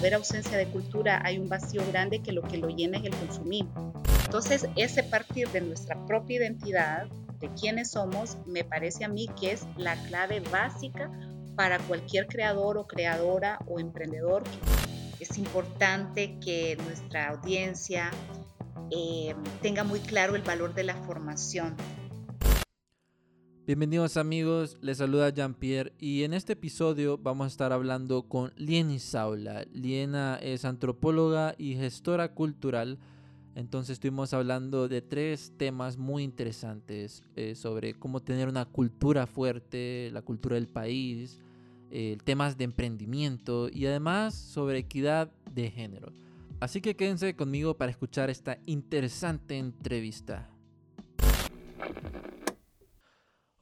haber ausencia de cultura hay un vacío grande que lo que lo llena es el consumismo. Entonces, ese partir de nuestra propia identidad, de quiénes somos, me parece a mí que es la clave básica para cualquier creador o creadora o emprendedor. Es importante que nuestra audiencia eh, tenga muy claro el valor de la formación. Bienvenidos amigos, les saluda Jean-Pierre y en este episodio vamos a estar hablando con Lieni Saula. Liena es antropóloga y gestora cultural, entonces estuvimos hablando de tres temas muy interesantes eh, sobre cómo tener una cultura fuerte, la cultura del país, eh, temas de emprendimiento y además sobre equidad de género. Así que quédense conmigo para escuchar esta interesante entrevista.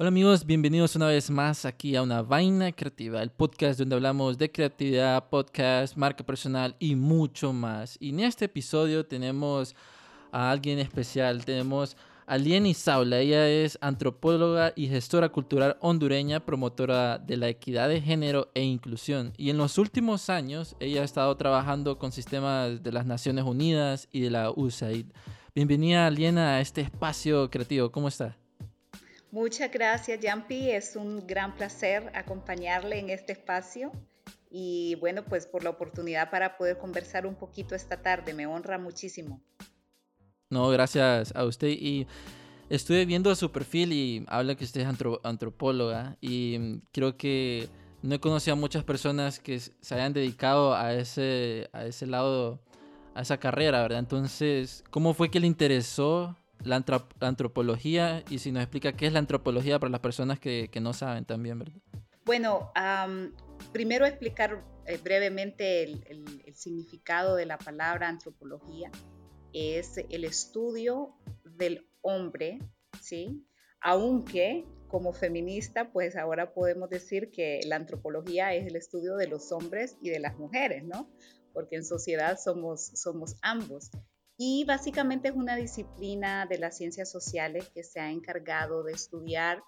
Hola amigos, bienvenidos una vez más aquí a Una Vaina Creativa, el podcast donde hablamos de creatividad, podcast, marca personal y mucho más. Y en este episodio tenemos a alguien especial, tenemos Alieni Saula, ella es antropóloga y gestora cultural hondureña, promotora de la equidad de género e inclusión. Y en los últimos años ella ha estado trabajando con sistemas de las Naciones Unidas y de la USAID. Bienvenida Aliena a este espacio creativo, ¿cómo está? Muchas gracias, Jampi. Es un gran placer acompañarle en este espacio y bueno, pues por la oportunidad para poder conversar un poquito esta tarde. Me honra muchísimo. No, gracias a usted. Y estuve viendo su perfil y habla que usted es antropóloga y creo que no he conocido a muchas personas que se hayan dedicado a ese, a ese lado, a esa carrera, ¿verdad? Entonces, ¿cómo fue que le interesó la, antropología? Y si nos explica qué es la antropología para las personas que, no saben también, ¿verdad? Bueno, primero explicar eh, brevemente el significado de la palabra antropología es el estudio del hombre, ¿sí? Aunque como feminista, pues ahora podemos decir que la antropología es el estudio de los hombres y de las mujeres, ¿no? Porque en sociedad somos, somos ambos. Y básicamente es una disciplina de las ciencias sociales que se ha encargado de estudiar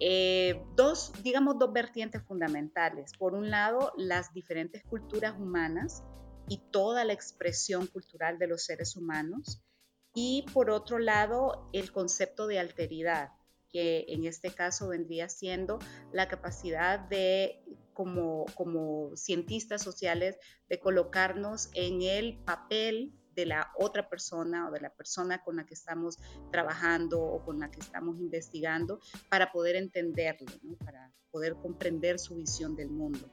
eh, dos, digamos, dos vertientes fundamentales. Por un lado, las diferentes culturas humanas y toda la expresión cultural de los seres humanos. Y por otro lado, el concepto de alteridad, que en este caso vendría siendo la capacidad de, como, como cientistas sociales, de colocarnos en el papel de la otra persona o de la persona con la que estamos trabajando o con la que estamos investigando para poder entenderlo, para poder comprender su visión del mundo.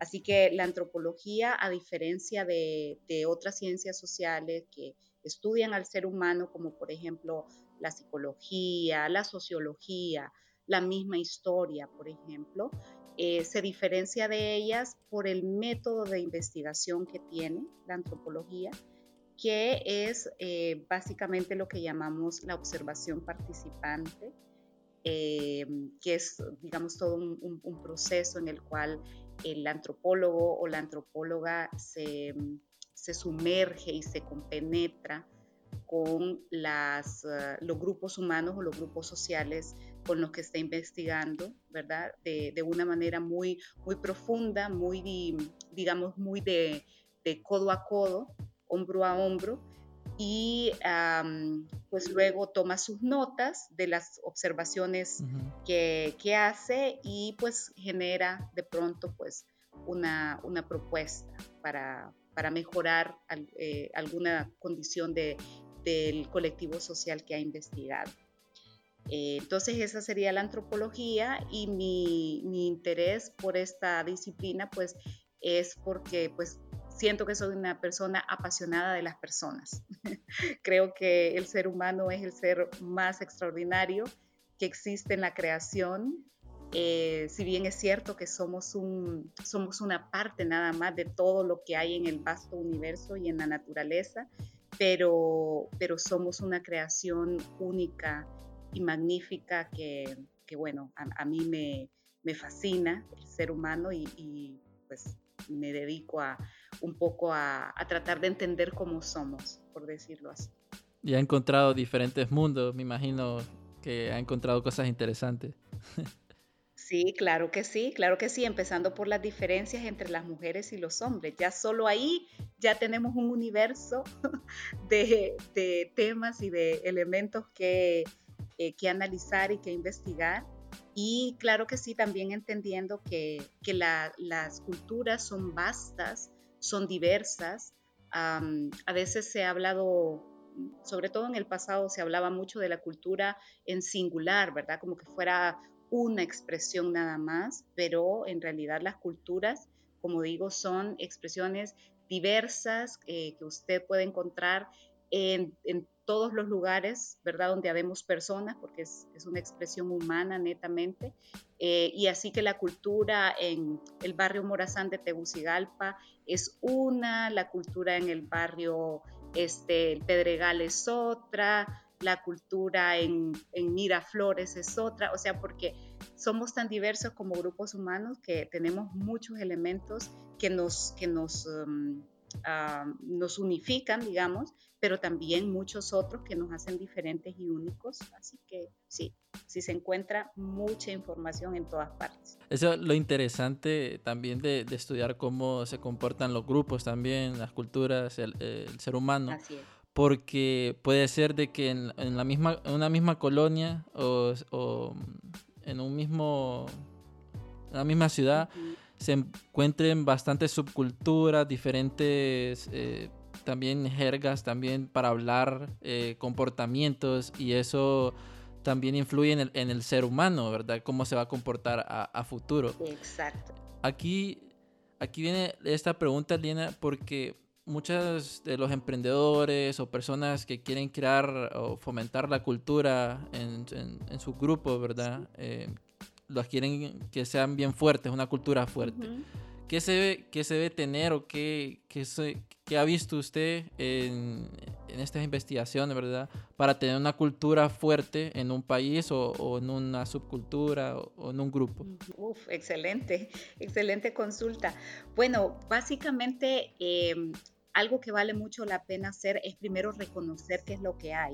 Así que la antropología, a diferencia de, otras ciencias sociales que estudian al ser humano, como por ejemplo la psicología, la sociología, la misma historia, por ejemplo, eh, se diferencia de ellas por el método de investigación que tiene la antropología, que es eh, básicamente lo que llamamos la observación participante, eh, que es, digamos, todo un proceso en el cual el antropólogo o la antropóloga se, sumerge y se compenetra con las, ah, los grupos humanos o los grupos sociales con los que está investigando, ¿verdad? De, una manera muy, muy profunda, muy, digamos, muy de, de codo a codo, hombro a hombro, y pues luego toma sus notas de las observaciones que, que, hace y pues genera de pronto pues una, una propuesta para, para mejorar eh, alguna condición de, del colectivo social que ha investigado. Eh, entonces esa sería la antropología y mi, mi interés por esta disciplina pues es porque pues siento que soy una persona apasionada de las personas. Creo que el ser humano es el ser más extraordinario que existe en la creación. Eh, si bien es cierto que somos, un, somos una parte nada más de todo lo que hay en el vasto universo y en la naturaleza, pero, pero somos una creación única y magnífica que, que bueno, a, mí me, me, fascina el ser humano y, y pues me dedico a, un poco a, tratar de entender cómo somos, por decirlo así. Y ha encontrado diferentes mundos, me imagino que ha encontrado cosas interesantes. Sí, claro que sí, claro que sí, empezando por las diferencias entre las mujeres y los hombres. Ya solo ahí ya tenemos un universo de, temas y de elementos que, eh, que, analizar y que investigar. Y claro que sí, también entendiendo que, que las culturas son vastas, son diversas. a veces se ha hablado sobre todo en el pasado se hablaba mucho de la cultura en singular, ¿verdad? Como que fuera una expresión nada más, pero en realidad las culturas, como digo, son expresiones diversas eh, que usted puede encontrar en, todos los lugares, ¿verdad? Donde habemos personas, porque es, una expresión humana netamente. Eh, y así que la cultura en el barrio Morazán de Tegucigalpa es una, la cultura en el barrio este, el Pedregal es otra, la cultura en, Miraflores es otra, o sea, porque somos tan diversos como grupos humanos que tenemos muchos elementos que nos, que nos, um, ah, nos unifican, digamos, pero también muchos otros que nos hacen diferentes y únicos. Así que sí, sí se encuentra mucha información en todas partes. Eso es lo interesante también de, estudiar cómo se comportan los grupos también, las culturas, el, el ser humano. Así es porque puede ser de que en, la misma, en una misma colonia o, en un mismo, en la misma ciudad se encuentren bastantes subculturas, diferentes eh, también jergas, también para hablar, eh, comportamientos y eso también influye en el, en el, ser humano, ¿verdad? Cómo se va a comportar a, a futuro. Exacto. Aquí, aquí viene esta pregunta, Lina, porque muchos de los emprendedores o personas que quieren crear o fomentar la cultura en, en, su grupo, ¿verdad? Eh, los quieren que sean bien fuertes, una cultura fuerte. ¿Qué, se ve, ¿Qué se debe tener o qué, qué, qué ha visto usted en, en, estas investigaciones, ¿verdad? Para tener una cultura fuerte en un país o, o en una subcultura o, en un grupo. Uf, excelente, excelente consulta. Bueno, básicamente... Eh, algo que vale mucho la pena hacer es primero reconocer qué es lo que hay.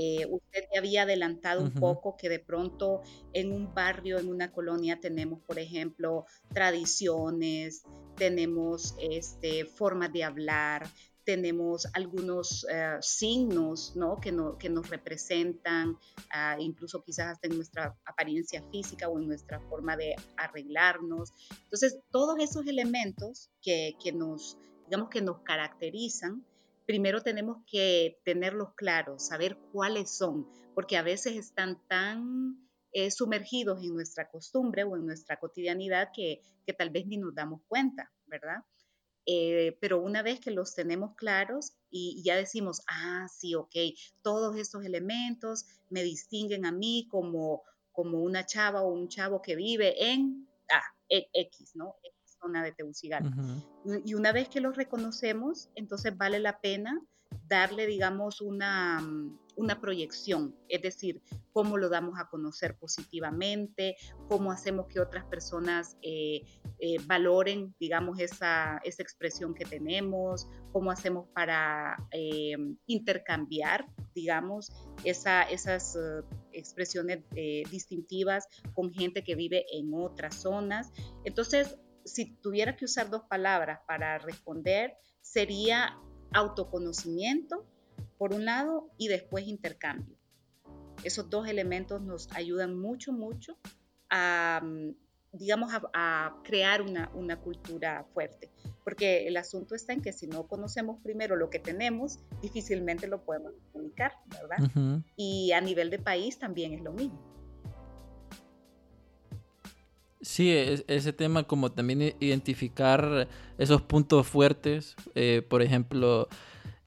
Eh, usted ya había adelantado un poco que de pronto en un barrio, en una colonia, tenemos, por ejemplo, tradiciones, tenemos este, formas de hablar, tenemos algunos eh, signos ¿no? Que, no, que nos representan, ah, incluso quizás hasta en nuestra apariencia física o en nuestra forma de arreglarnos. Entonces, todos esos elementos que, que nos digamos que nos caracterizan, primero tenemos que tenerlos claros, saber cuáles son, porque a veces están tan eh, sumergidos en nuestra costumbre o en nuestra cotidianidad que, tal vez ni nos damos cuenta, ¿verdad? Eh, pero una vez que los tenemos claros y, ya decimos, ah, sí, ok, todos estos elementos me distinguen a mí como, como una chava o un chavo que vive en ah, X, ¿no? Zona de Tegucigalpa. Y una vez que los reconocemos, entonces vale la pena darle, digamos, una, una proyección, es decir, cómo lo damos a conocer positivamente, cómo hacemos que otras personas eh, eh, valoren, digamos, esa, esa, expresión que tenemos, cómo hacemos para eh, intercambiar, digamos, esa, esas expresiones distintivas con gente que vive en otras zonas. Entonces, si tuviera que usar dos palabras para responder, sería autoconocimiento, por un lado, y después intercambio. Esos dos elementos nos ayudan mucho, mucho a, mm, digamos, a, crear una, una, cultura fuerte. Porque el asunto está en que si no conocemos primero lo que tenemos, difícilmente lo podemos comunicar, ¿verdad? Y a nivel de país también es lo mismo. Sí, ese tema como también identificar esos puntos fuertes. Eh, por ejemplo,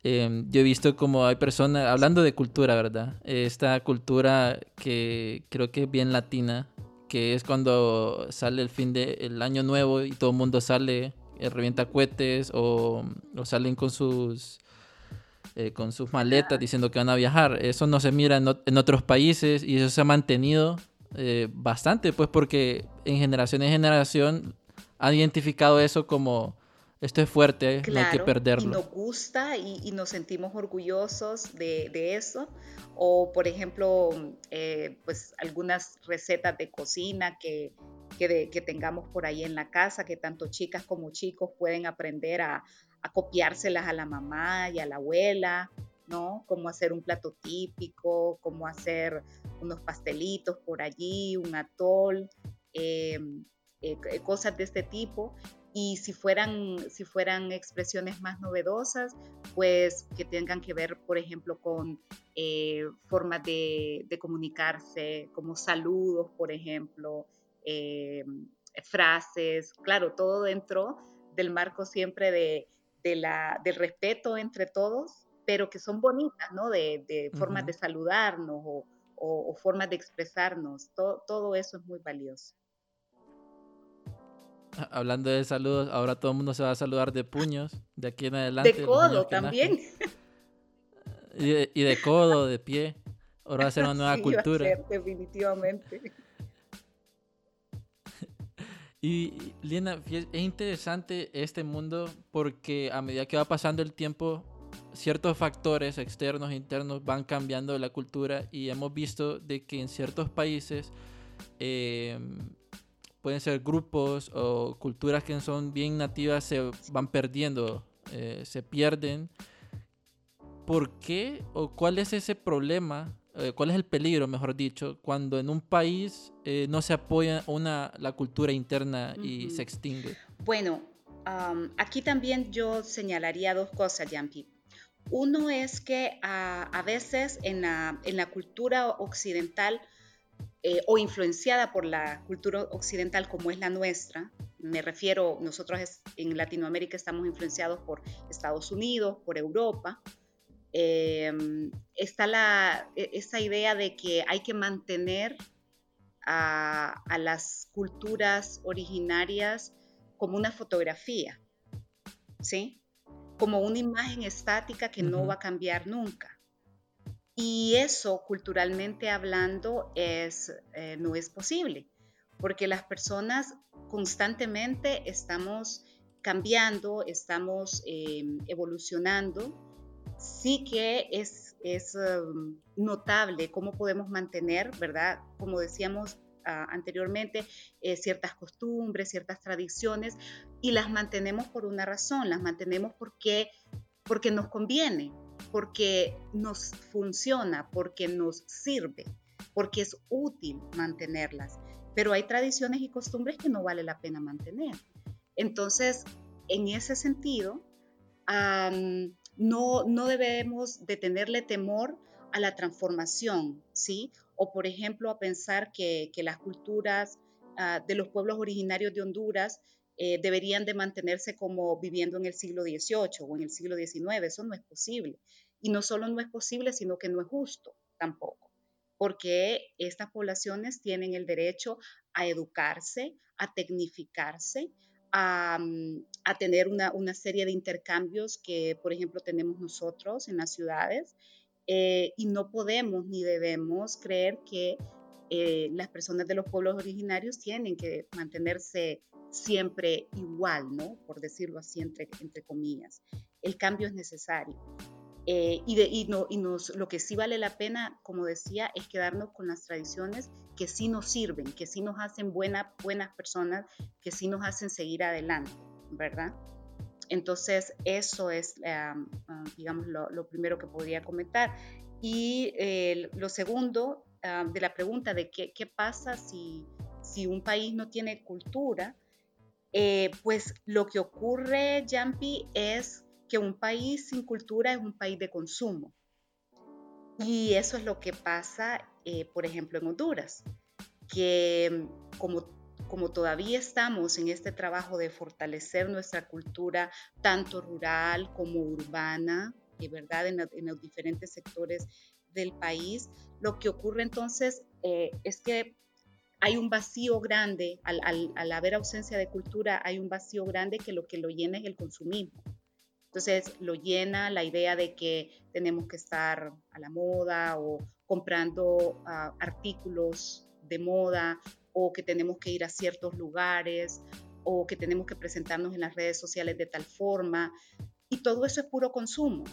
em, yo he visto como hay personas, hablando de cultura, ¿verdad? Esta cultura que creo que es bien latina, que es cuando sale el fin del año nuevo y todo el mundo sale, eh, revienta cohetes o, salen con sus... Eh, con sus maletas diciendo que van a viajar. Eso no se mira en otros países y eso se ha mantenido eh, bastante, pues porque en generación en generación han identificado eso como esto es fuerte, no hay que perderlo. Y nos gusta y, nos sentimos orgullosos de, eso. O, por ejemplo, eh, pues algunas recetas de cocina que, que, tengamos por ahí en la casa, que tanto chicas como chicos pueden aprender a, a copiárselas a la mamá y a la abuela, ¿no? Cómo hacer un plato típico, cómo hacer unos pastelitos por allí, un atol, eh, eh, cosas de este tipo y si fueran, si fueran expresiones más novedosas, pues que tengan que ver, por ejemplo, con eh, formas de, comunicarse, como saludos, por ejemplo, eh, frases, claro, todo dentro del marco siempre de, la, del respeto entre todos, pero que son bonitas, ¿no? De, formas de saludarnos o, formas de expresarnos, todo eso es muy valioso. Hablando de saludos, ahora todo el mundo se va a saludar de puños, de aquí en adelante. De codo también. Y de, codo, de pie. Ahora va a ser una nueva cultura. definitivamente. Y Lina, es interesante este mundo porque a medida que va pasando el tiempo, ciertos factores externos e internos van cambiando la cultura y hemos visto de que en ciertos países eh, pueden ser grupos o culturas que son bien nativas se van perdiendo, eh, se pierden. ¿Por qué o cuál es ese problema? Eh, ¿Cuál es el peligro, mejor dicho, cuando en un país eh, no se apoya una, la cultura interna y se extingue? Bueno, aquí también yo señalaría dos cosas, Jampi. Uno es que ah, a veces en la, en la cultura occidental eh, o influenciada por la cultura occidental como es la nuestra, me refiero, nosotros en Latinoamérica estamos influenciados por Estados Unidos, por Europa, eh, está la, e, esa idea de que hay que mantener a, las culturas originarias como una fotografía, ¿sí? Como una imagen estática que no va a cambiar nunca. Y eso, culturalmente hablando, es, eh, no es posible, porque las personas constantemente estamos cambiando, estamos em, evolucionando. Sí que es, es em, notable cómo podemos mantener, ¿verdad? Como decíamos ah, anteriormente, eh, ciertas costumbres, ciertas tradiciones, y las mantenemos por una razón, las mantenemos porque, porque nos conviene, porque nos funciona, porque nos sirve, porque es útil mantenerlas. Pero hay tradiciones y costumbres que no vale la pena mantener. Entonces, en ese sentido, no, no debemos de tenerle temor a la transformación, ¿sí? O, por ejemplo, a pensar que, las culturas ah, de los pueblos originarios de Honduras eh, deberían de mantenerse como viviendo en el siglo XVIII o en el siglo XIX. Eso no es posible. Y no solo no es posible, sino que no es justo tampoco, porque estas poblaciones tienen el derecho a educarse, a tecnificarse, a, mm, tener una, serie de intercambios que, por ejemplo, tenemos nosotros en las ciudades. Eh, y no podemos ni debemos creer que eh, las personas de los pueblos originarios tienen que mantenerse siempre igual, ¿no? Por decirlo así, entre, entre comillas. El cambio es necesario. Eh, y, de, y, no, y nos, lo que sí vale la pena, como decía, es quedarnos con las tradiciones que sí nos sirven, que sí nos hacen buena, buenas personas, que sí nos hacen seguir adelante, ¿verdad? Entonces, eso es, ah, digamos, lo, lo, primero que podría comentar. Y eh, lo segundo, Ah, de la pregunta de qué, qué pasa si, si, un país no tiene cultura, eh, pues lo que ocurre, Jampi, es que un país sin cultura es un país de consumo. Y eso es lo que pasa, eh, por ejemplo, en Honduras, que como, como todavía estamos en este trabajo de fortalecer nuestra cultura, tanto rural como urbana, de verdad, en, los diferentes sectores del país, lo que ocurre entonces eh, es que hay un vacío grande, al, haber ausencia de cultura, hay un vacío grande que lo que lo llena es el consumismo. Entonces lo llena la idea de que tenemos que estar a la moda o comprando ah, artículos de moda o que tenemos que ir a ciertos lugares o que tenemos que presentarnos en las redes sociales de tal forma. Y todo eso es puro consumo.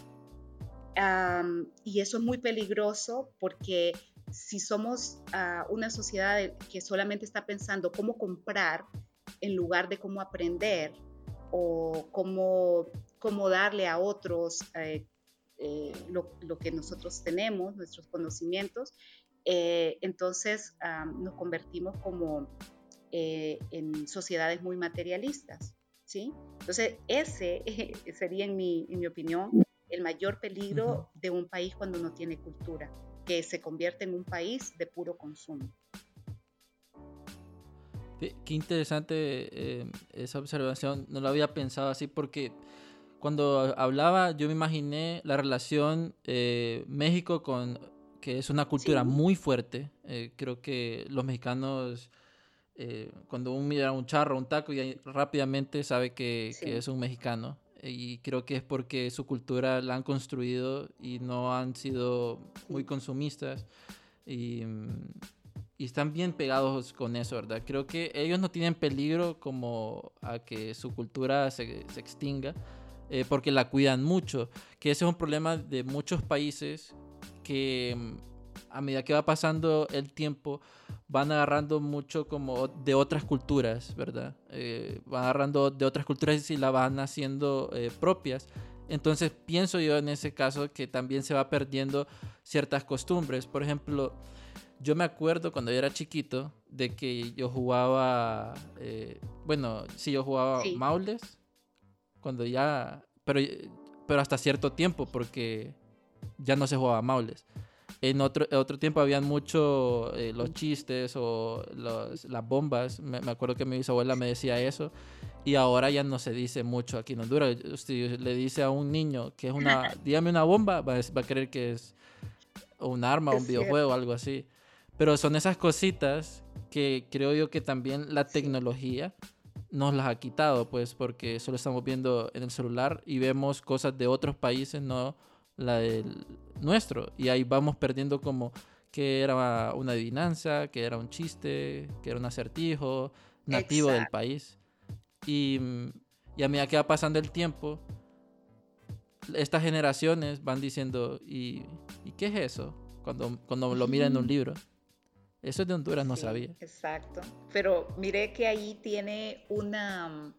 y eso es muy peligroso porque si somos ah, una sociedad que solamente está pensando cómo comprar en lugar de cómo aprender o cómo, cómo darle a otros eh, eh, lo, lo, que nosotros tenemos, nuestros conocimientos, eh, entonces nos convertimos como en sociedades muy materialistas. ¿sí? Entonces, ese sería, en mi, en mi opinión, el mayor peligro de un país cuando no tiene cultura, que se convierte en un país de puro consumo. Qué interesante eh, esa observación, no lo había pensado así porque cuando hablaba yo me imaginé la relación eh, México con, que es una cultura muy fuerte, eh, creo que los mexicanos eh, cuando uno mira un charro, un taco, y rápidamente sabe que, es un mexicano. Y creo que es porque su cultura la han construido y no han sido muy consumistas. Y, están bien pegados con eso, ¿verdad? Creo que ellos no tienen peligro como a que su cultura se, extinga, eh, porque la cuidan mucho. Que ese es un problema de muchos países que a medida que va pasando el tiempo, van agarrando mucho como de otras culturas, ¿verdad? Eh, van agarrando de otras culturas y la van haciendo eh, propias. Entonces pienso yo en ese caso que también se va perdiendo ciertas costumbres. Por ejemplo, yo me acuerdo cuando yo era chiquito de que yo jugaba, eh, bueno, sí, yo jugaba maules, cuando ya, pero, pero hasta cierto tiempo, porque ya no se jugaba maules en otro, otro tiempo habían mucho eh, los chistes o las bombas. Me, acuerdo que mi bisabuela me decía eso. Y ahora ya no se dice mucho aquí en Honduras. Si le dice a un niño que es una, dígame una bomba, va, a creer que es un arma, un videojuego, algo así. Pero son esas cositas que creo yo que también la tecnología nos las ha quitado, pues, porque solo estamos viendo en el celular y vemos cosas de otros países, no la del nuestro. Y ahí vamos perdiendo como que era una adivinanza, que era un chiste, que era un acertijo nativo del país. Y, y, a medida que va pasando el tiempo, estas generaciones van diciendo, ¿y, ¿y qué es eso? Cuando, cuando lo miran en un libro. Eso es de Honduras, no sabía. Exacto. Pero mire que ahí tiene una,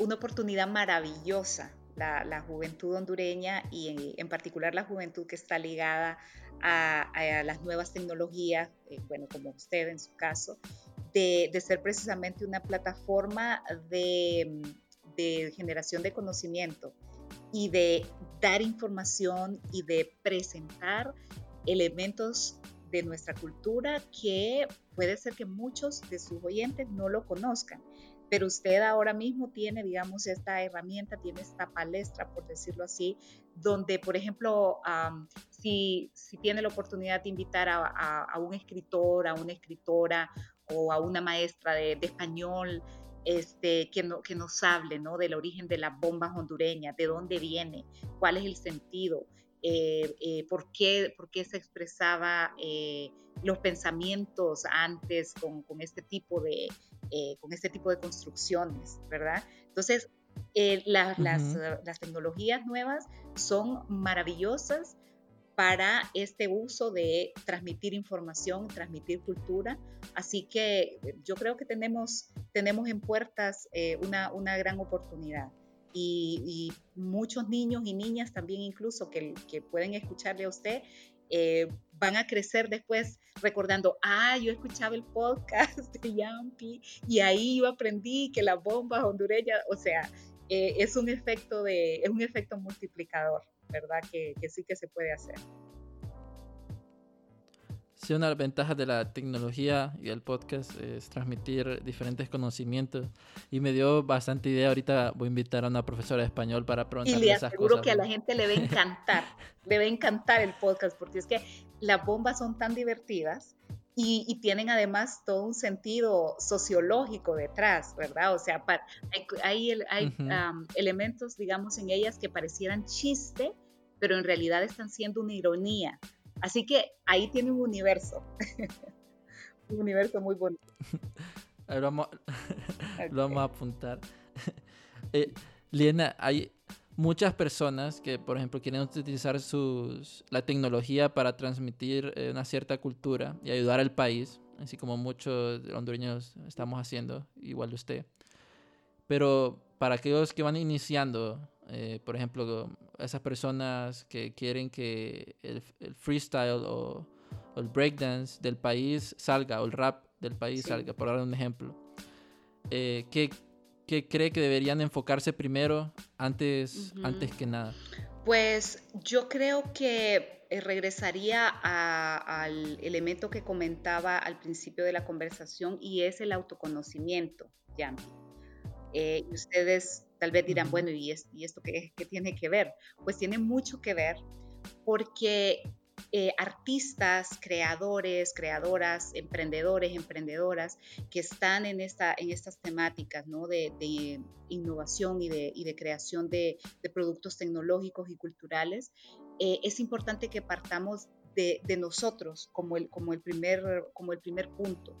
una oportunidad maravillosa la, juventud hondureña y en, particular la juventud que está ligada a, las nuevas tecnologías, eh, bueno, como usted en su caso, de, ser precisamente una plataforma de, de generación de conocimiento y de dar información y de presentar elementos de nuestra cultura que puede ser que muchos de sus oyentes no lo conozcan pero usted ahora mismo tiene, digamos, esta herramienta, tiene esta palestra, por decirlo así, donde, por ejemplo, si, si, tiene la oportunidad de invitar a, un escritor, a una escritora o a una maestra de, español, este, que, no, que nos hable ¿no? del origen de las bombas hondureñas, de dónde viene, cuál es el sentido, eh, eh, por, qué, por, qué, se expresaba eh, los pensamientos antes con, con este tipo de, eh, con este tipo de construcciones, ¿verdad? Entonces, eh, las, tecnologías nuevas son maravillosas para este uso de transmitir información, transmitir cultura. Así que yo creo que tenemos, tenemos en puertas eh, una, una, gran oportunidad. Y, muchos niños y niñas también incluso que, que pueden escucharle a usted eh, van a crecer después recordando, ah, yo escuchaba el podcast de Yampi y ahí yo aprendí que las bombas hondureñas, o sea, eh, es un efecto de, es un efecto multiplicador, ¿verdad? Que, que sí que se puede hacer. Sí, una de las ventajas de la tecnología y el podcast es transmitir diferentes conocimientos. Y me dio bastante idea. Ahorita voy a invitar a una profesora de español para preguntarle esas cosas. Y le aseguro que a la gente le va a encantar, le va a encantar el podcast, porque es que las bombas son tan divertidas y, tienen además todo un sentido sociológico detrás, ¿verdad? O sea, hay, hay, elementos, digamos, en ellas que parecieran chiste, pero en realidad están siendo una ironía. Así que ahí tiene un universo. un universo muy bonito. Ver, vamos, Lo vamos a apuntar. eh, Liena, hay muchas personas que, por ejemplo, quieren utilizar sus, la tecnología para transmitir eh, una cierta cultura y ayudar al país, así como muchos hondureños estamos haciendo, igual de usted. Pero para aquellos que van iniciando, eh, por ejemplo, esas personas que quieren que el, freestyle o, el breakdance del país salga, o el rap del país salga, por dar un ejemplo, eh, ¿qué, ¿qué, cree que deberían enfocarse primero antes, antes que nada? Pues yo creo que eh, regresaría al elemento que comentaba al principio de la conversación y es el autoconocimiento, Yampi. Eh, ustedes tal vez dirán, bueno, ¿y, esto qué, tiene que ver? Pues tiene mucho que ver porque eh, artistas, creadores, creadoras, emprendedores, emprendedoras que están en, esta, en estas temáticas ¿no? de, innovación y de, y de creación de, productos tecnológicos y culturales, eh, es importante que partamos de, nosotros como el, como, el primer, como el primer punto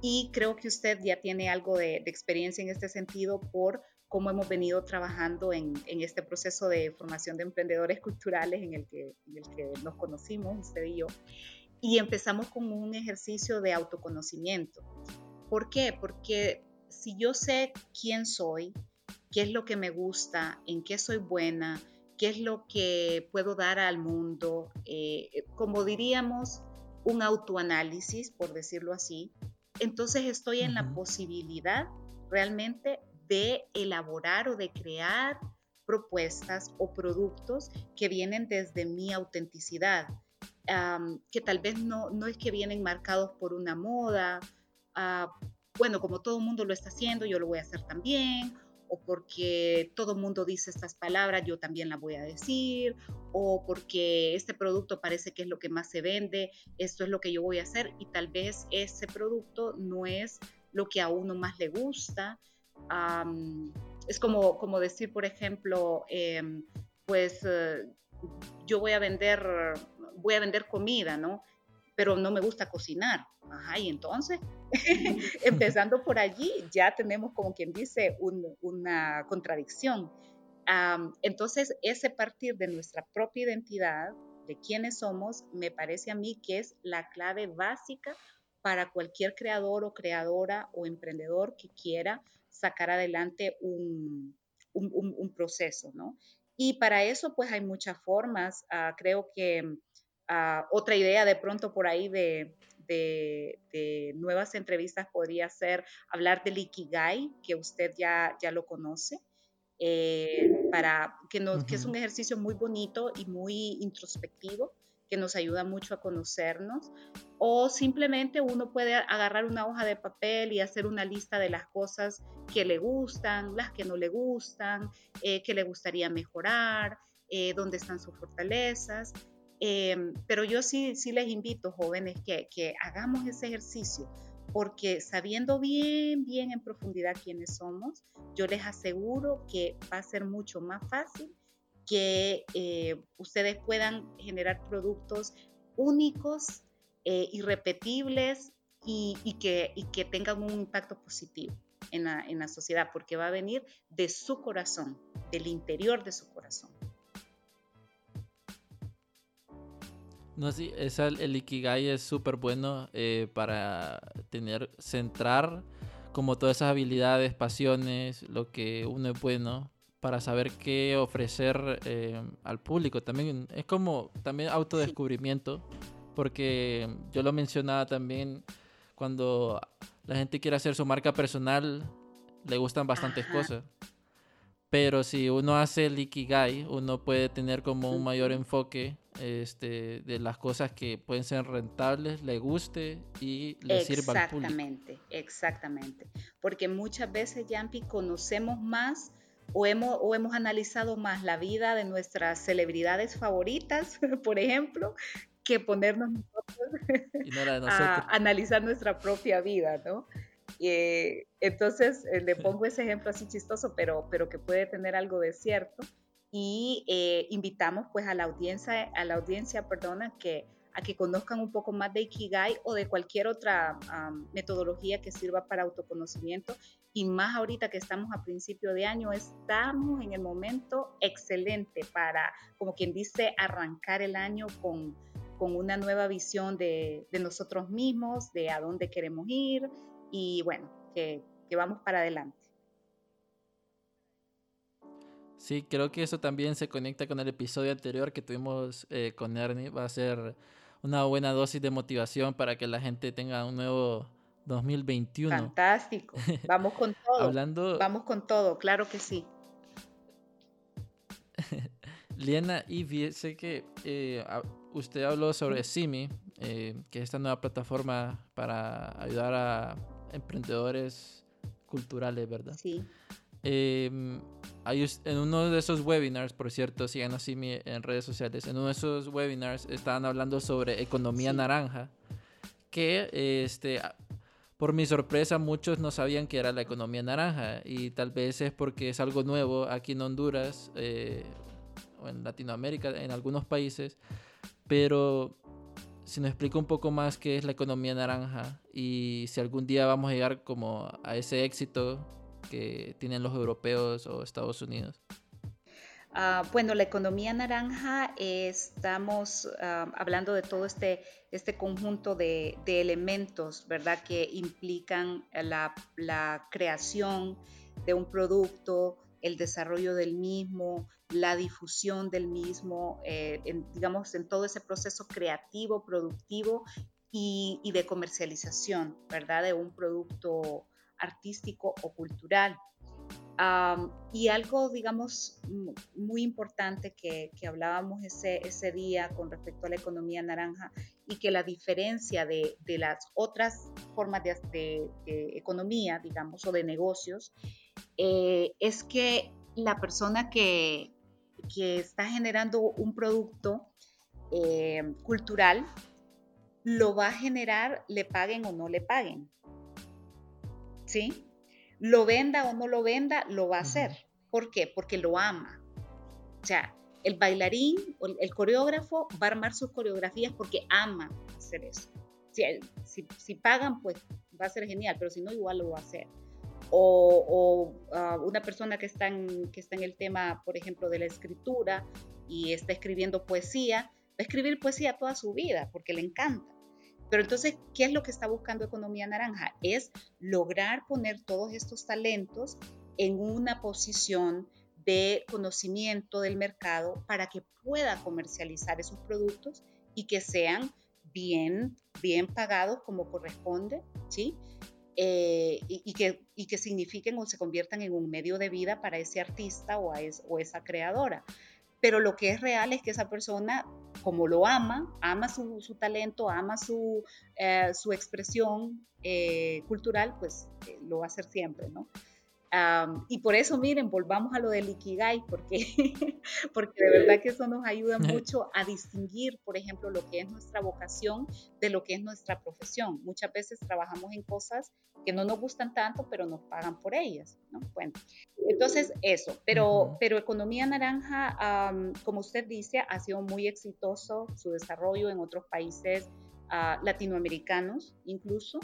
y creo que usted ya tiene algo de, experiencia en este sentido por cómo hemos venido trabajando en, este proceso de formación de emprendedores culturales en el, que, en el que nos conocimos, usted y yo. Y empezamos con un ejercicio de autoconocimiento. ¿Por qué? Porque si yo sé quién soy, qué es lo que me gusta, en qué soy buena, qué es lo que puedo dar al mundo, eh, como diríamos, un autoanálisis, por decirlo así, entonces estoy en la posibilidad realmente de elaborar o de crear propuestas o productos que vienen desde mi autenticidad, que tal vez no, no es que vienen marcados por una moda, ah, bueno, como todo el mundo lo está haciendo, yo lo voy a hacer también, o porque todo el mundo dice estas palabras, yo también las voy a decir, o porque este producto parece que es lo que más se vende, esto es lo que yo voy a hacer y tal vez ese producto no es lo que a uno más le gusta. Es como, como decir, por ejemplo, em, pues eh, yo voy a vender, voy a vender comida, ¿no? Pero no me gusta cocinar. Ajá, y entonces, empezando por allí, ya tenemos como quien dice una contradicción. entonces, ese partir de nuestra propia identidad, de quiénes somos, me parece a mí que es la clave básica para cualquier creador o creadora o emprendedor que quiera sacar adelante un, un, proceso, ¿no? Y para eso, pues hay muchas formas. Ah, creo que ah, otra idea de pronto por ahí de, de, nuevas entrevistas podría ser hablar del Ikigai, que usted ya, ya lo conoce, eh, para, que, nos, que es un ejercicio muy bonito y muy introspectivo que nos ayuda mucho a conocernos, o simplemente uno puede agarrar una hoja de papel y hacer una lista de las cosas que le gustan, las que no le gustan, eh, que le gustaría mejorar, eh, dónde están sus fortalezas, Em, pero yo sí, sí les invito, jóvenes, que, que hagamos ese ejercicio, porque sabiendo bien, bien en profundidad quiénes somos, yo les aseguro que va a ser mucho más fácil que eh, ustedes puedan generar productos únicos, eh, irrepetibles y, y, que, y, que, tengan un impacto positivo en la, en la sociedad, porque va a venir de su corazón, del interior de su corazón. No, sí, esa, el Ikigai es súper bueno eh, para tener, centrar como todas esas habilidades, pasiones, lo que uno es bueno, para saber qué ofrecer eh, al público. También es como también autodescubrimiento, porque yo lo mencionaba también cuando la gente quiere hacer su marca personal, le gustan bastantes cosas. Pero si uno hace el Ikigai, uno puede tener como un mayor enfoque este, de las cosas que pueden ser rentables, le guste y le sirva al público. Exactamente, exactamente. Porque muchas veces, Yampi, conocemos más o hemos, o hemos analizado más la vida de nuestras celebridades favoritas, por ejemplo, que ponernos a analizar nuestra propia vida, ¿no? Eh, entonces, eh, le pongo ese ejemplo así chistoso, pero, pero que puede tener algo de cierto. Y eh, invitamos pues a la audiencia, a la audiencia, perdona, que a que conozcan un poco más de Ikigai o de cualquier otra metodología que sirva para autoconocimiento. Y más ahorita que estamos a principio de año, estamos en el momento excelente para, como quien dice, arrancar el año con, con una nueva visión de, de nosotros mismos, de a dónde queremos ir y bueno, que, que vamos para adelante. Sí, creo que eso también se conecta con el episodio anterior que tuvimos eh, con Ernie. Va a ser una buena dosis de motivación para que la gente tenga un nuevo 2021. Fantástico. Vamos con todo. Hablando... Vamos con todo, claro que sí. Liena, y sé que eh, usted habló sobre Simi, eh, que es esta nueva plataforma para ayudar a emprendedores culturales, ¿verdad? Sí. Em, en uno de esos webinars, por cierto, sigan así en redes sociales, en uno de esos webinars estaban hablando sobre economía naranja, que este, por mi sorpresa muchos no sabían que era la economía naranja y tal vez es porque es algo nuevo aquí en Honduras eh, o en Latinoamérica, en algunos países, pero si nos explica un poco más qué es la economía naranja y si algún día vamos a llegar como a ese éxito que tienen los europeos o Estados Unidos? Ah, bueno, la economía naranja, estamos ah, hablando de todo este, este conjunto de, elementos, ¿verdad? Que implican la, creación de un producto, el desarrollo del mismo, la difusión del mismo, eh, digamos, en todo ese proceso creativo, productivo y, y de comercialización, ¿verdad? De un producto artístico o cultural. Y algo, digamos, muy importante que, hablábamos ese, ese, día con respecto a la economía naranja y que la diferencia de, las otras formas de, economía, digamos, o de negocios, eh, es que la persona que, está generando un producto eh, cultural lo va a generar, le paguen o no le paguen. ¿sí? Lo venda o no lo venda, lo va a hacer. ¿Por qué? Porque lo ama. O sea, el bailarín o el coreógrafo va a armar sus coreografías porque ama hacer eso. Si, pagan, pues va a ser genial, pero si no, igual lo va a hacer. O, ah, una persona que está, en, que está en el tema, por ejemplo, de la escritura y está escribiendo poesía, va a escribir poesía toda su vida porque le encanta. Pero entonces, ¿qué es lo que está buscando Economía Naranja? Es lograr poner todos estos talentos en una posición de conocimiento del mercado para que pueda comercializar esos productos y que sean bien, bien pagados como corresponde, ¿sí? Eh, y, que, y que signifiquen o se conviertan en un medio de vida para ese artista o, o esa creadora pero lo que es real es que esa persona, como lo ama, ama su, talento, ama su, eh, su expresión eh, cultural, pues eh, lo va a hacer siempre, ¿no? Y por eso, miren, volvamos a lo del Ikigai, porque, porque de verdad que eso nos ayuda mucho a distinguir, por ejemplo, lo que es nuestra vocación de lo que es nuestra profesión. Muchas veces trabajamos en cosas que no nos gustan tanto, pero nos pagan por ellas, ¿no? Bueno, entonces eso, pero, pero Economía Naranja, como usted dice, ha sido muy exitoso su desarrollo en otros países ah, latinoamericanos incluso.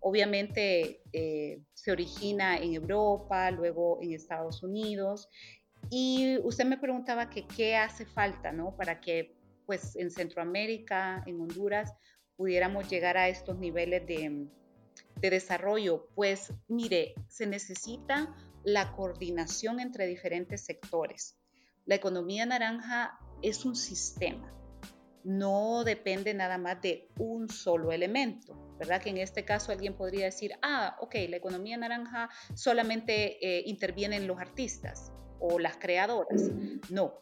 Obviamente eh, se origina en Europa, luego en Estados Unidos. Y usted me preguntaba qué hace falta, ¿no? Para que, pues, en Centroamérica, en Honduras, pudiéramos llegar a estos niveles de desarrollo. Pues, mire, se necesita la coordinación entre diferentes sectores. La economía naranja es un sistema no depende nada más de un solo elemento, ¿verdad? Que en este caso alguien podría decir, ah, ok, la economía naranja solamente eh, interviene en los artistas o las creadoras. No,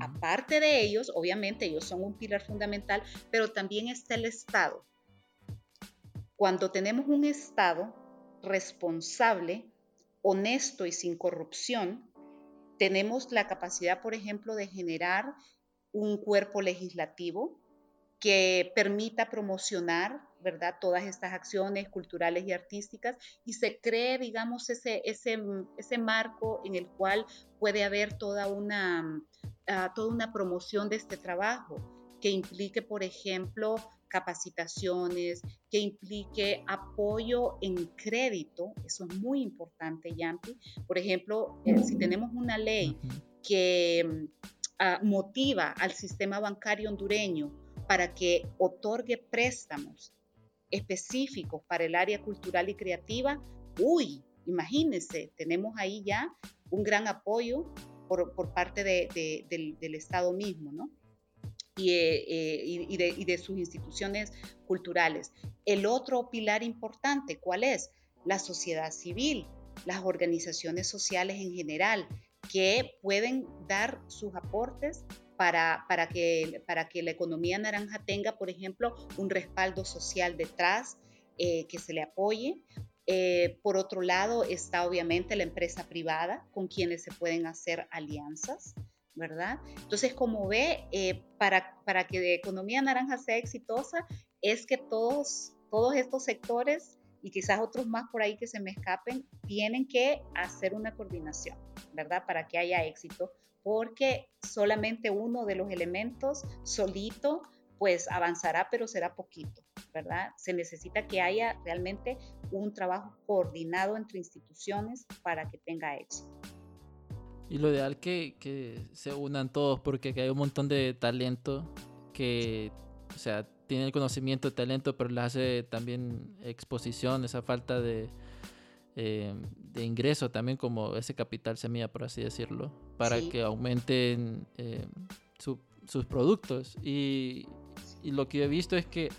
aparte de ellos, obviamente ellos son un pilar fundamental, pero también está el Estado. Cuando tenemos un Estado responsable, honesto y sin corrupción, tenemos la capacidad, por ejemplo, de generar un cuerpo legislativo que permita promocionar, ¿verdad?, todas estas acciones culturales y artísticas y se cree, digamos, ese, ese, ese marco en el cual puede haber toda una, ah, toda una promoción de este trabajo. que implique, por ejemplo, capacitaciones, que implique apoyo en crédito, eso es muy importante, Yampi. Por ejemplo, eh, si tenemos una ley que ah, motiva al sistema bancario hondureño para que otorgue préstamos específicos para el área cultural y creativa, uy, imagínense, tenemos ahí ya un gran apoyo por, parte del, Estado mismo, ¿no? Eh, eh, y, de, y, de, sus instituciones culturales. El otro pilar importante, ¿cuál es? La sociedad civil, las organizaciones sociales en general, que pueden dar sus aportes para, para, que, para que la economía naranja tenga, por ejemplo, un respaldo social detrás, eh, que se le apoye. Eh, por otro lado está obviamente la empresa privada con quienes se pueden hacer alianzas, ¿verdad? Entonces, como ve, eh, para, para que la economía naranja sea exitosa, es que todos, todos estos sectores y quizás otros más por ahí que se me escapen, tienen que hacer una coordinación, ¿verdad? Para que haya éxito, porque solamente uno de los elementos solito pues avanzará, pero será poquito, ¿verdad? Se necesita que haya realmente un trabajo coordinado entre instituciones para que tenga éxito. Y lo ideal que, que se unan todos, porque hay un montón de talento que, o sea, tiene el conocimiento, el talento, pero le hace también exposición, esa falta de, eh, de ingreso también como ese capital semilla, por así decirlo, para que aumenten eh, sus productos. Y, y, lo que he visto es que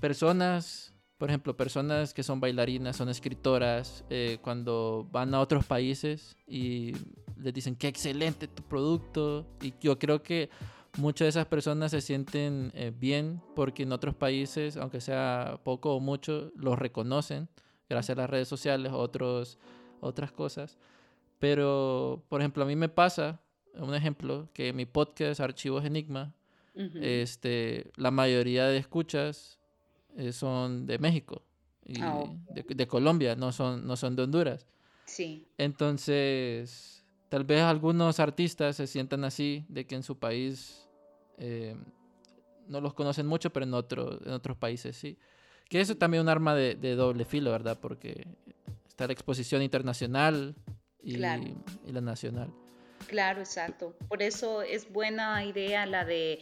personas, por ejemplo, personas que son bailarinas, son escritoras, eh, cuando van a otros países y les dicen, qué excelente tu producto, y yo creo que muchas de esas personas se sienten eh, bien porque en otros países, aunque sea poco o mucho, los reconocen gracias a las redes sociales, otros, otras cosas. Pero, por ejemplo, a mí me pasa, un ejemplo, que mi podcast Archivos Enigma, este, la mayoría de escuchas eh, son de México y ah, de, Colombia, no son, no son de Honduras. Sí. Entonces, tal vez algunos artistas se sientan así, de que en su país eh, no los conocen mucho, pero en, otro, en otros países sí. Que eso es también un arma de, doble filo, ¿verdad? Porque está la exposición internacional y, la nacional. Claro, exacto. Por eso es buena idea la de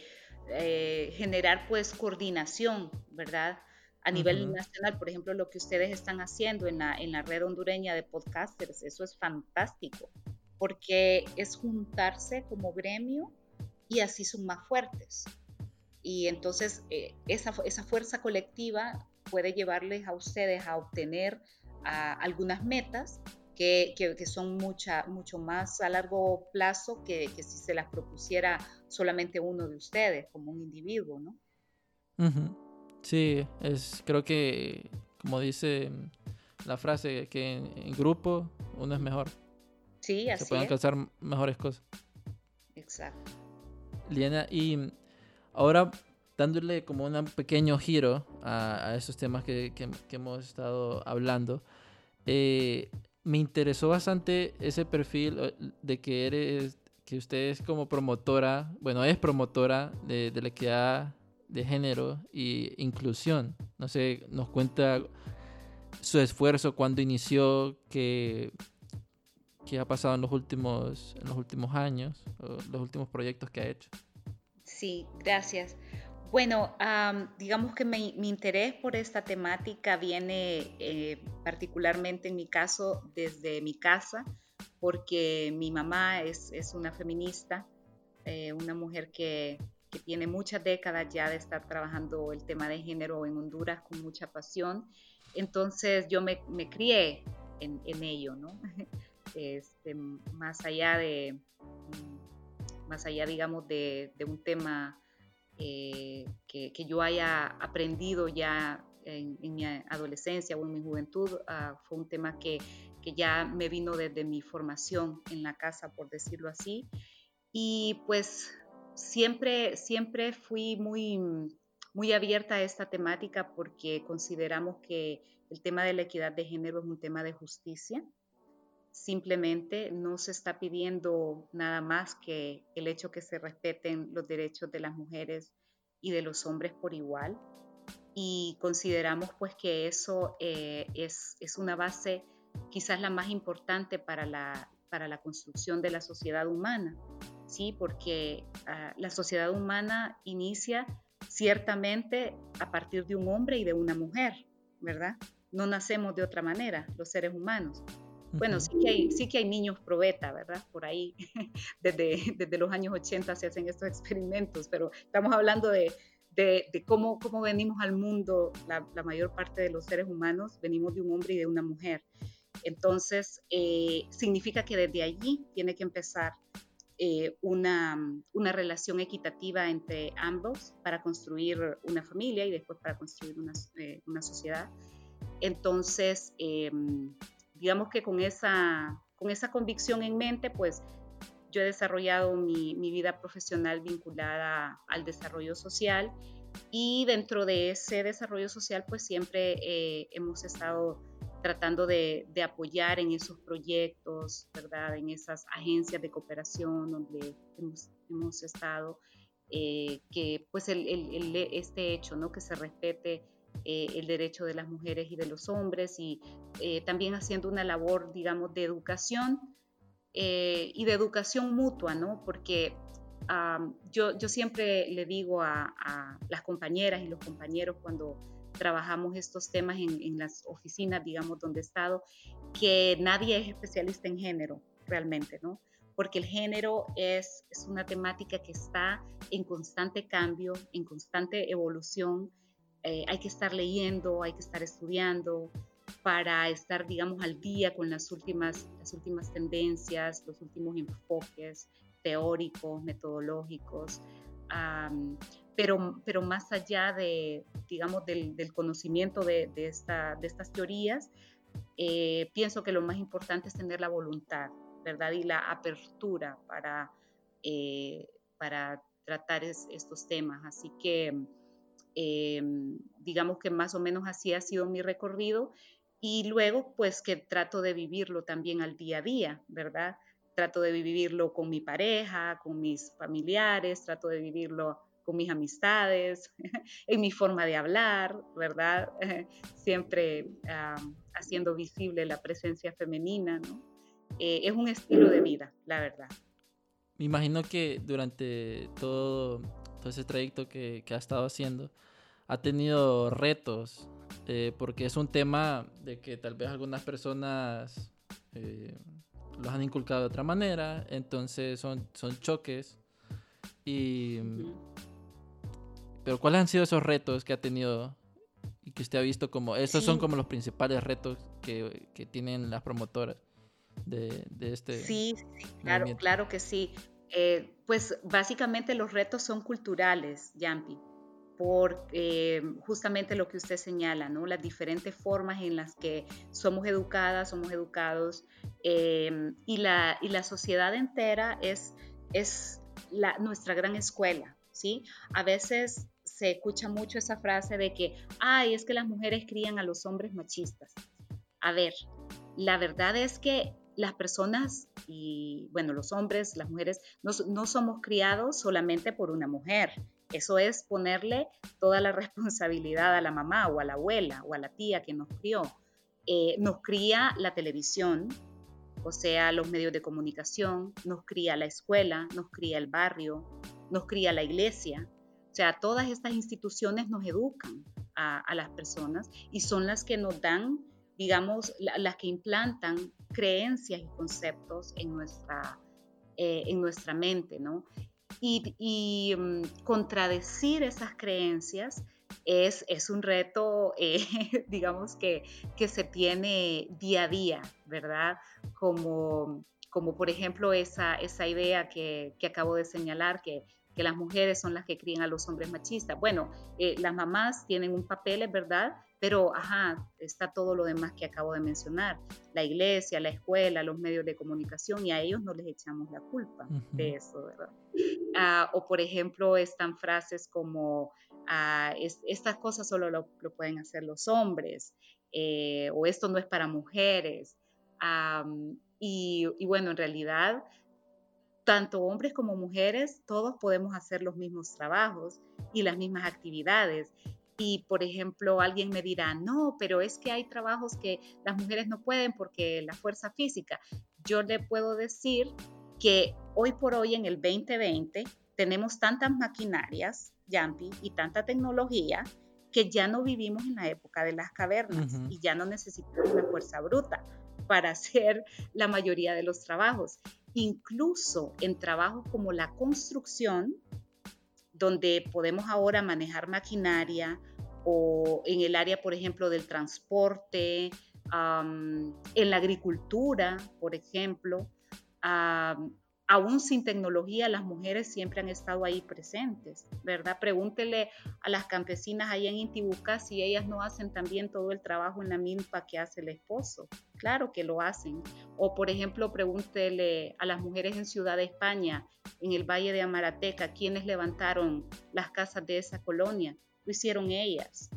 eh, generar pues coordinación, ¿verdad? A nivel nacional, por ejemplo, lo que ustedes están haciendo en la, en la red hondureña de podcasters, eso es fantástico, porque es juntarse como gremio y así son más fuertes. Y entonces eh, esa, esa, fuerza colectiva puede llevarles a ustedes a obtener algunas metas que, que, son mucha, mucho más a largo plazo que, que, si se las propusiera solamente uno de ustedes como un individuo, ¿no? Sí, es, creo que como dice la frase, que en, grupo uno es mejor. Sí, así Se pueden alcanzar mejores cosas. Exacto. Liana, y ahora dándole como un pequeño giro a, esos temas que, hemos estado hablando, eh, me interesó bastante ese perfil eh, de que eres, que usted es como promotora, bueno, es promotora de, la equidad de género y inclusión. No sé, nos cuenta su esfuerzo cuando inició, que qué ha pasado en los últimos, en los últimos años, los últimos proyectos que ha hecho. Sí, gracias. Bueno, digamos que mi, interés por esta temática viene eh, particularmente en mi caso desde mi casa, porque mi mamá es, una feminista, eh, una mujer que, tiene muchas décadas ya de estar trabajando el tema de género en Honduras con mucha pasión. Entonces yo me, crié en, en ello, ¿no? este, más allá de, más allá, digamos, de, un tema eh, que, yo haya aprendido ya en, mi adolescencia o en mi juventud, ah, fue un tema que, ya me vino desde mi formación en la casa, por decirlo así. Y pues siempre, siempre fui muy, muy abierta a esta temática porque consideramos que el tema de la equidad de género es un tema de justicia Simplemente no se está pidiendo nada más que el hecho que se respeten los derechos de las mujeres y de los hombres por igual. Y consideramos pues que eso eh, es, es, una base quizás la más importante para la, para la construcción de la sociedad humana, ¿sí? porque ah, la sociedad humana inicia ciertamente a partir de un hombre y de una mujer, ¿verdad? No nacemos de otra manera, los seres humanos. Bueno, sí que hay, sí que hay niños probeta, ¿verdad? Por ahí, desde, desde los años 80 se hacen estos experimentos, pero estamos hablando de, de, cómo, cómo venimos al mundo, la, la, mayor parte de los seres humanos venimos de un hombre y de una mujer. Entonces, eh, significa que desde allí tiene que empezar eh, una, una, relación equitativa entre ambos para construir una familia y después para construir una, eh, una sociedad. Entonces, em, digamos que con esa, con esa convicción en mente, pues yo he desarrollado mi, mi vida profesional vinculada al desarrollo social y dentro de ese desarrollo social, pues siempre hemos estado tratando de, apoyar en esos proyectos, ¿verdad? En esas agencias de cooperación donde hemos, estado, eh, que pues el, este hecho, ¿no? Que se respete eh, el derecho de las mujeres y de los hombres y eh, también haciendo una labor, digamos, de educación y de educación mutua, ¿no? Porque yo, yo siempre le digo a, a las compañeras y los compañeros cuando trabajamos estos temas en, las oficinas, digamos, donde he estado, que nadie es especialista en género realmente, ¿no? Porque el género es, es una temática que está en constante cambio, en constante evolución. Eh, hay que estar leyendo, hay que estar estudiando para estar, digamos, al día con las últimas, las últimas tendencias, los últimos enfoques teóricos, metodológicos pero, pero más allá de, digamos, del, conocimiento de, de, esta, de, estas teorías, eh, pienso que lo más importante es tener la voluntad, ¿verdad? Y la apertura para, eh, para tratar estos temas. Así que, em, digamos que más o menos así ha sido mi recorrido. Y luego, pues que trato de vivirlo también al día a día, ¿verdad? Trato de vivirlo con mi pareja, con mis familiares, trato de vivirlo con mis amistades, en mi forma de hablar, ¿verdad? Siempre haciendo visible la presencia femenina, ¿no? Eh, es un estilo de vida, la verdad. Me imagino que durante todo, todo ese trayecto que, que ha estado haciendo, ha tenido retos, eh, porque es un tema de que tal vez algunas personas eh, los han inculcado de otra manera, entonces son, son choques. Y, pero ¿cuáles han sido esos retos que ha tenido y que usted ha visto como, estos son como los principales retos que, que tienen las promotoras de, de este... Sí, claro, claro que sí. Eh, pues básicamente los retos son culturales, Yampi, por eh, justamente lo que usted señala, ¿no? Las diferentes formas en las que somos educadas, somos educados, eh, y, la, y la sociedad entera es, es nuestra gran escuela, ¿sí? A veces se escucha mucho esa frase de que, ay, es que las mujeres crían a los hombres machistas. A ver, la verdad es que las personas y, bueno, los hombres, las mujeres, no, no somos criados solamente por una mujer. Eso es ponerle toda la responsabilidad a la mamá o a la abuela o a la tía que nos crió. Eh, nos cría la televisión, o sea, los medios de comunicación, nos cría la escuela, nos cría el barrio, nos cría la iglesia. O sea, todas estas instituciones nos educan a, las personas y son las que nos dan, digamos, las que implantan creencias y conceptos en nuestra, eh, en nuestra mente, ¿no? Y, mm, contradecir esas creencias es, es un reto, eh, digamos, que, que se tiene día a día, ¿verdad? Como, como por ejemplo esa, esa idea que, que acabo de señalar, que que las mujeres son las que crían a los hombres machistas. Bueno, eh, las mamás tienen un papel, es verdad, pero ajá, está todo lo demás que acabo de mencionar, la iglesia, la escuela, los medios de comunicación, y a ellos no les echamos la culpa de eso, ¿verdad? Ah, o por ejemplo, están frases como, ah, estas cosas solo lo, pueden hacer los hombres, eh, o esto no es para mujeres. Y, y bueno, en realidad, tanto hombres como mujeres, todos podemos hacer los mismos trabajos y las mismas actividades. Y, por ejemplo, alguien me dirá, no, pero es que hay trabajos que las mujeres no pueden porque la fuerza física. Yo le puedo decir que hoy por hoy, en el 2020, tenemos tantas maquinarias, Yampi, y tanta tecnología que ya no vivimos en la época de las cavernas y ya no necesitamos la fuerza bruta para hacer la mayoría de los trabajos. Incluso en trabajos como la construcción, donde podemos ahora manejar maquinaria o en el área, por ejemplo, del transporte, en la agricultura, por ejemplo, aún sin tecnología, las mujeres siempre han estado ahí presentes, ¿verdad? Pregúntele a las campesinas ahí en Intibucá si ellas no hacen también todo el trabajo en la milpa que hace el esposo. Claro que lo hacen. O, por ejemplo, pregúntele a las mujeres en Ciudad de España, en el Valle de Amarateca, quiénes levantaron las casas de esa colonia. Lo hicieron ellas.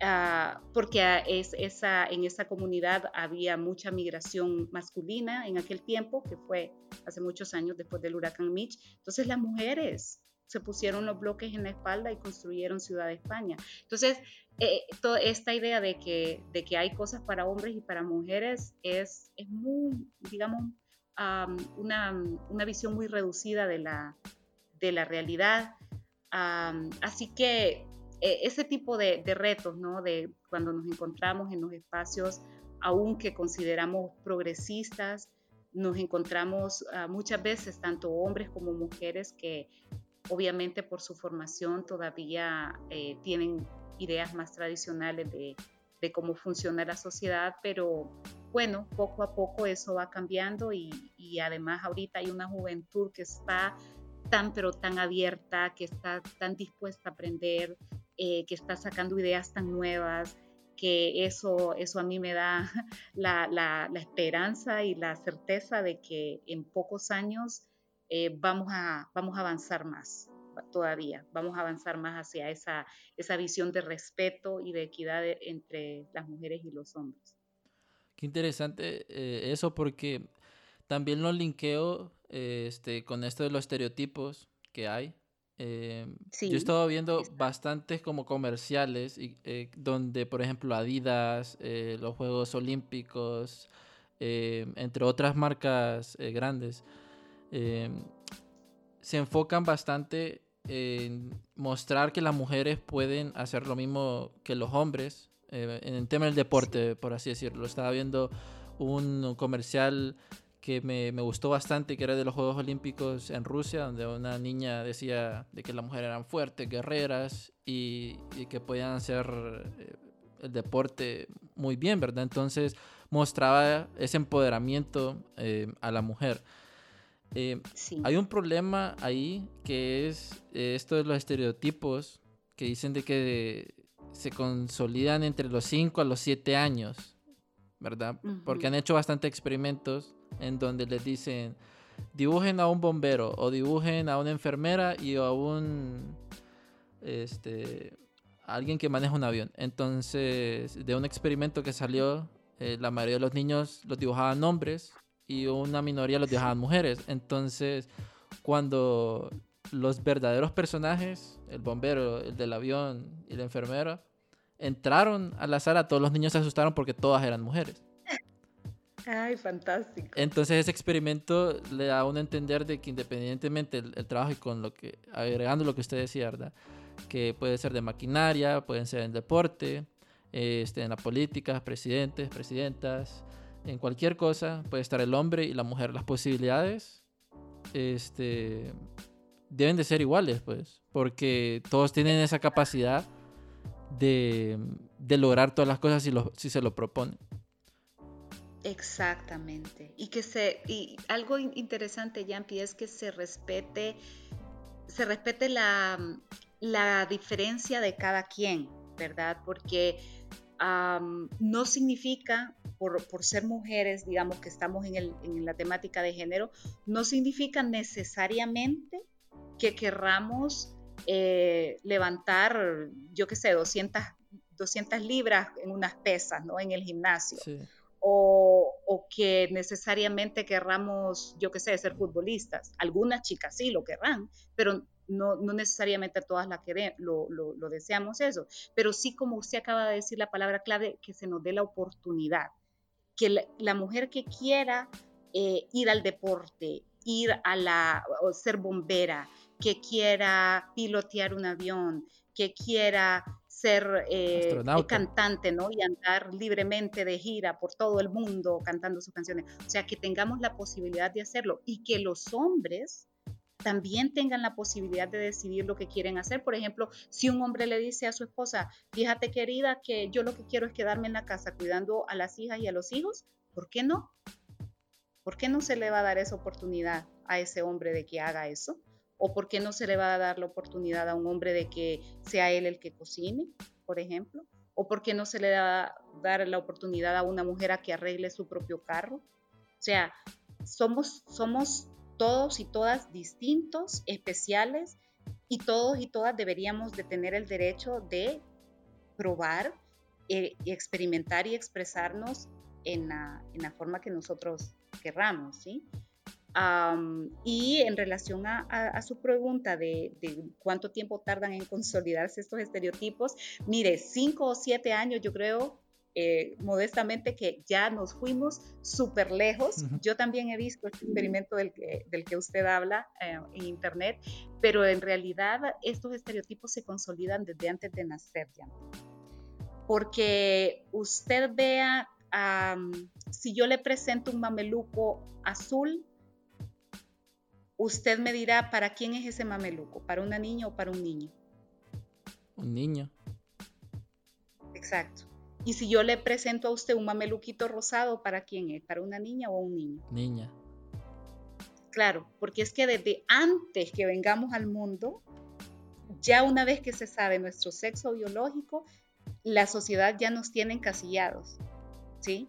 Ah, porque es, esa, en esa comunidad había mucha migración masculina en aquel tiempo, que fue hace muchos años después del huracán Mitch. Entonces las mujeres se pusieron los bloques en la espalda y construyeron Ciudad de España. Entonces, eh, toda esta idea de que, de que hay cosas para hombres y para mujeres es, es muy, digamos, una, una, visión muy reducida de la, de la realidad. así que e, ese tipo de, retos, ¿no? De cuando nos encontramos en los espacios, aún que consideramos progresistas, nos encontramos ah, muchas veces tanto hombres como mujeres que obviamente por su formación todavía eh, tienen ideas más tradicionales de, cómo funciona la sociedad, pero bueno, poco a poco eso va cambiando y, y, además ahorita hay una juventud que está tan pero tan abierta, que está tan dispuesta a aprender, eh, que está sacando ideas tan nuevas, que eso, eso a mí me da la, esperanza y la certeza de que en pocos años eh, vamos, a, vamos a avanzar más todavía, vamos a avanzar más hacia esa, esa visión de respeto y de equidad entre las mujeres y los hombres. Qué interesante eh, eso porque también lo linkeo este, con esto de los estereotipos que hay eh, Yo he estado viendo bastantes como comerciales y, eh, donde, por ejemplo, Adidas, eh, los Juegos Olímpicos, entre otras marcas grandes, se enfocan bastante en mostrar que las mujeres pueden hacer lo mismo que los hombres en el tema del deporte, por así decirlo. Estaba viendo un comercial que me, me, gustó bastante, que era de los Juegos Olímpicos en Rusia, donde una niña decía de que las mujeres eran fuertes, guerreras y, y que podían hacer eh, el deporte muy bien, ¿verdad? Entonces mostraba ese empoderamiento eh, a la mujer. Eh, hay un problema ahí que es esto de los estereotipos que dicen de que se consolidan entre los 5 a los 7 años, ¿verdad? Porque han hecho bastante experimentos en donde les dicen dibujen a un bombero o dibujen a una enfermera y a un este alguien que maneja un avión. Entonces, de un experimento que salió, eh, la mayoría de los niños los dibujaban hombres y una minoría los dibujaban mujeres. Entonces, cuando los verdaderos personajes, el bombero, el del avión y la enfermera, entraron a la sala, todos los niños se asustaron porque todas eran mujeres. Ay, fantástico. Entonces ese experimento le da a uno a entender de que independientemente el, trabajo y con lo que, agregando lo que usted decía, ¿verdad? Que puede ser de maquinaria, pueden ser en deporte, este, en la política, presidentes, presidentas, en cualquier cosa, puede estar el hombre y la mujer. Las posibilidades este, deben de ser iguales, pues, porque todos tienen esa capacidad de, de lograr todas las cosas si, lo, si se lo proponen. Exactamente. Y que se, y algo interesante, Yampi, es que se respete, se respete la, la diferencia de cada quien, ¿verdad? Porque no significa, por, por, ser mujeres, digamos que estamos en, el, en, la temática de género, no significa necesariamente que querramos eh, levantar, yo qué sé, 200, 200 libras en unas pesas, ¿no? En el gimnasio. Sí o, que necesariamente querramos, yo qué sé, ser futbolistas. Algunas chicas sí lo querrán, pero no, no necesariamente todas la queremos, lo, lo, deseamos eso. Pero sí, como usted acaba de decir la palabra clave, que se nos dé la oportunidad. Que la, mujer que quiera eh, ir al deporte, ir a la, o ser bombera, que quiera pilotear un avión, que quiera ser eh, cantante, ¿no? Y andar libremente de gira por todo el mundo cantando sus canciones. O sea, que tengamos la posibilidad de hacerlo y que los hombres también tengan la posibilidad de decidir lo que quieren hacer. Por ejemplo, si un hombre le dice a su esposa, fíjate querida, que yo lo que quiero es quedarme en la casa cuidando a las hijas y a los hijos, ¿por qué no? ¿Por qué no se le va a dar esa oportunidad a ese hombre de que haga eso? ¿O por qué no se le va a dar la oportunidad a un hombre de que sea él el que cocine, por ejemplo? ¿O por qué no se le va a dar la oportunidad a una mujer a que arregle su propio carro? O sea, somos, somos todos y todas distintos, especiales, y todos y todas deberíamos de tener el derecho de probar, eh, experimentar y expresarnos en la, en la forma que nosotros querramos, ¿sí? Y en relación a, su pregunta de, cuánto tiempo tardan en consolidarse estos estereotipos, mire, cinco o siete años yo creo eh, modestamente que ya nos fuimos súper lejos. Yo también he visto este experimento del que, del que usted habla eh, en Internet, pero en realidad estos estereotipos se consolidan desde antes de nacer ya. Porque usted vea, si yo le presento un mameluco azul, usted me dirá, ¿para quién es ese mameluco? ¿Para una niña o para un niño? Un niño. Exacto. Y si yo le presento a usted un mameluquito rosado, ¿para quién es? ¿Para una niña o un niño? Niña. Claro, porque es que desde antes que vengamos al mundo, ya una vez que se sabe nuestro sexo biológico, la sociedad ya nos tiene encasillados, ¿sí?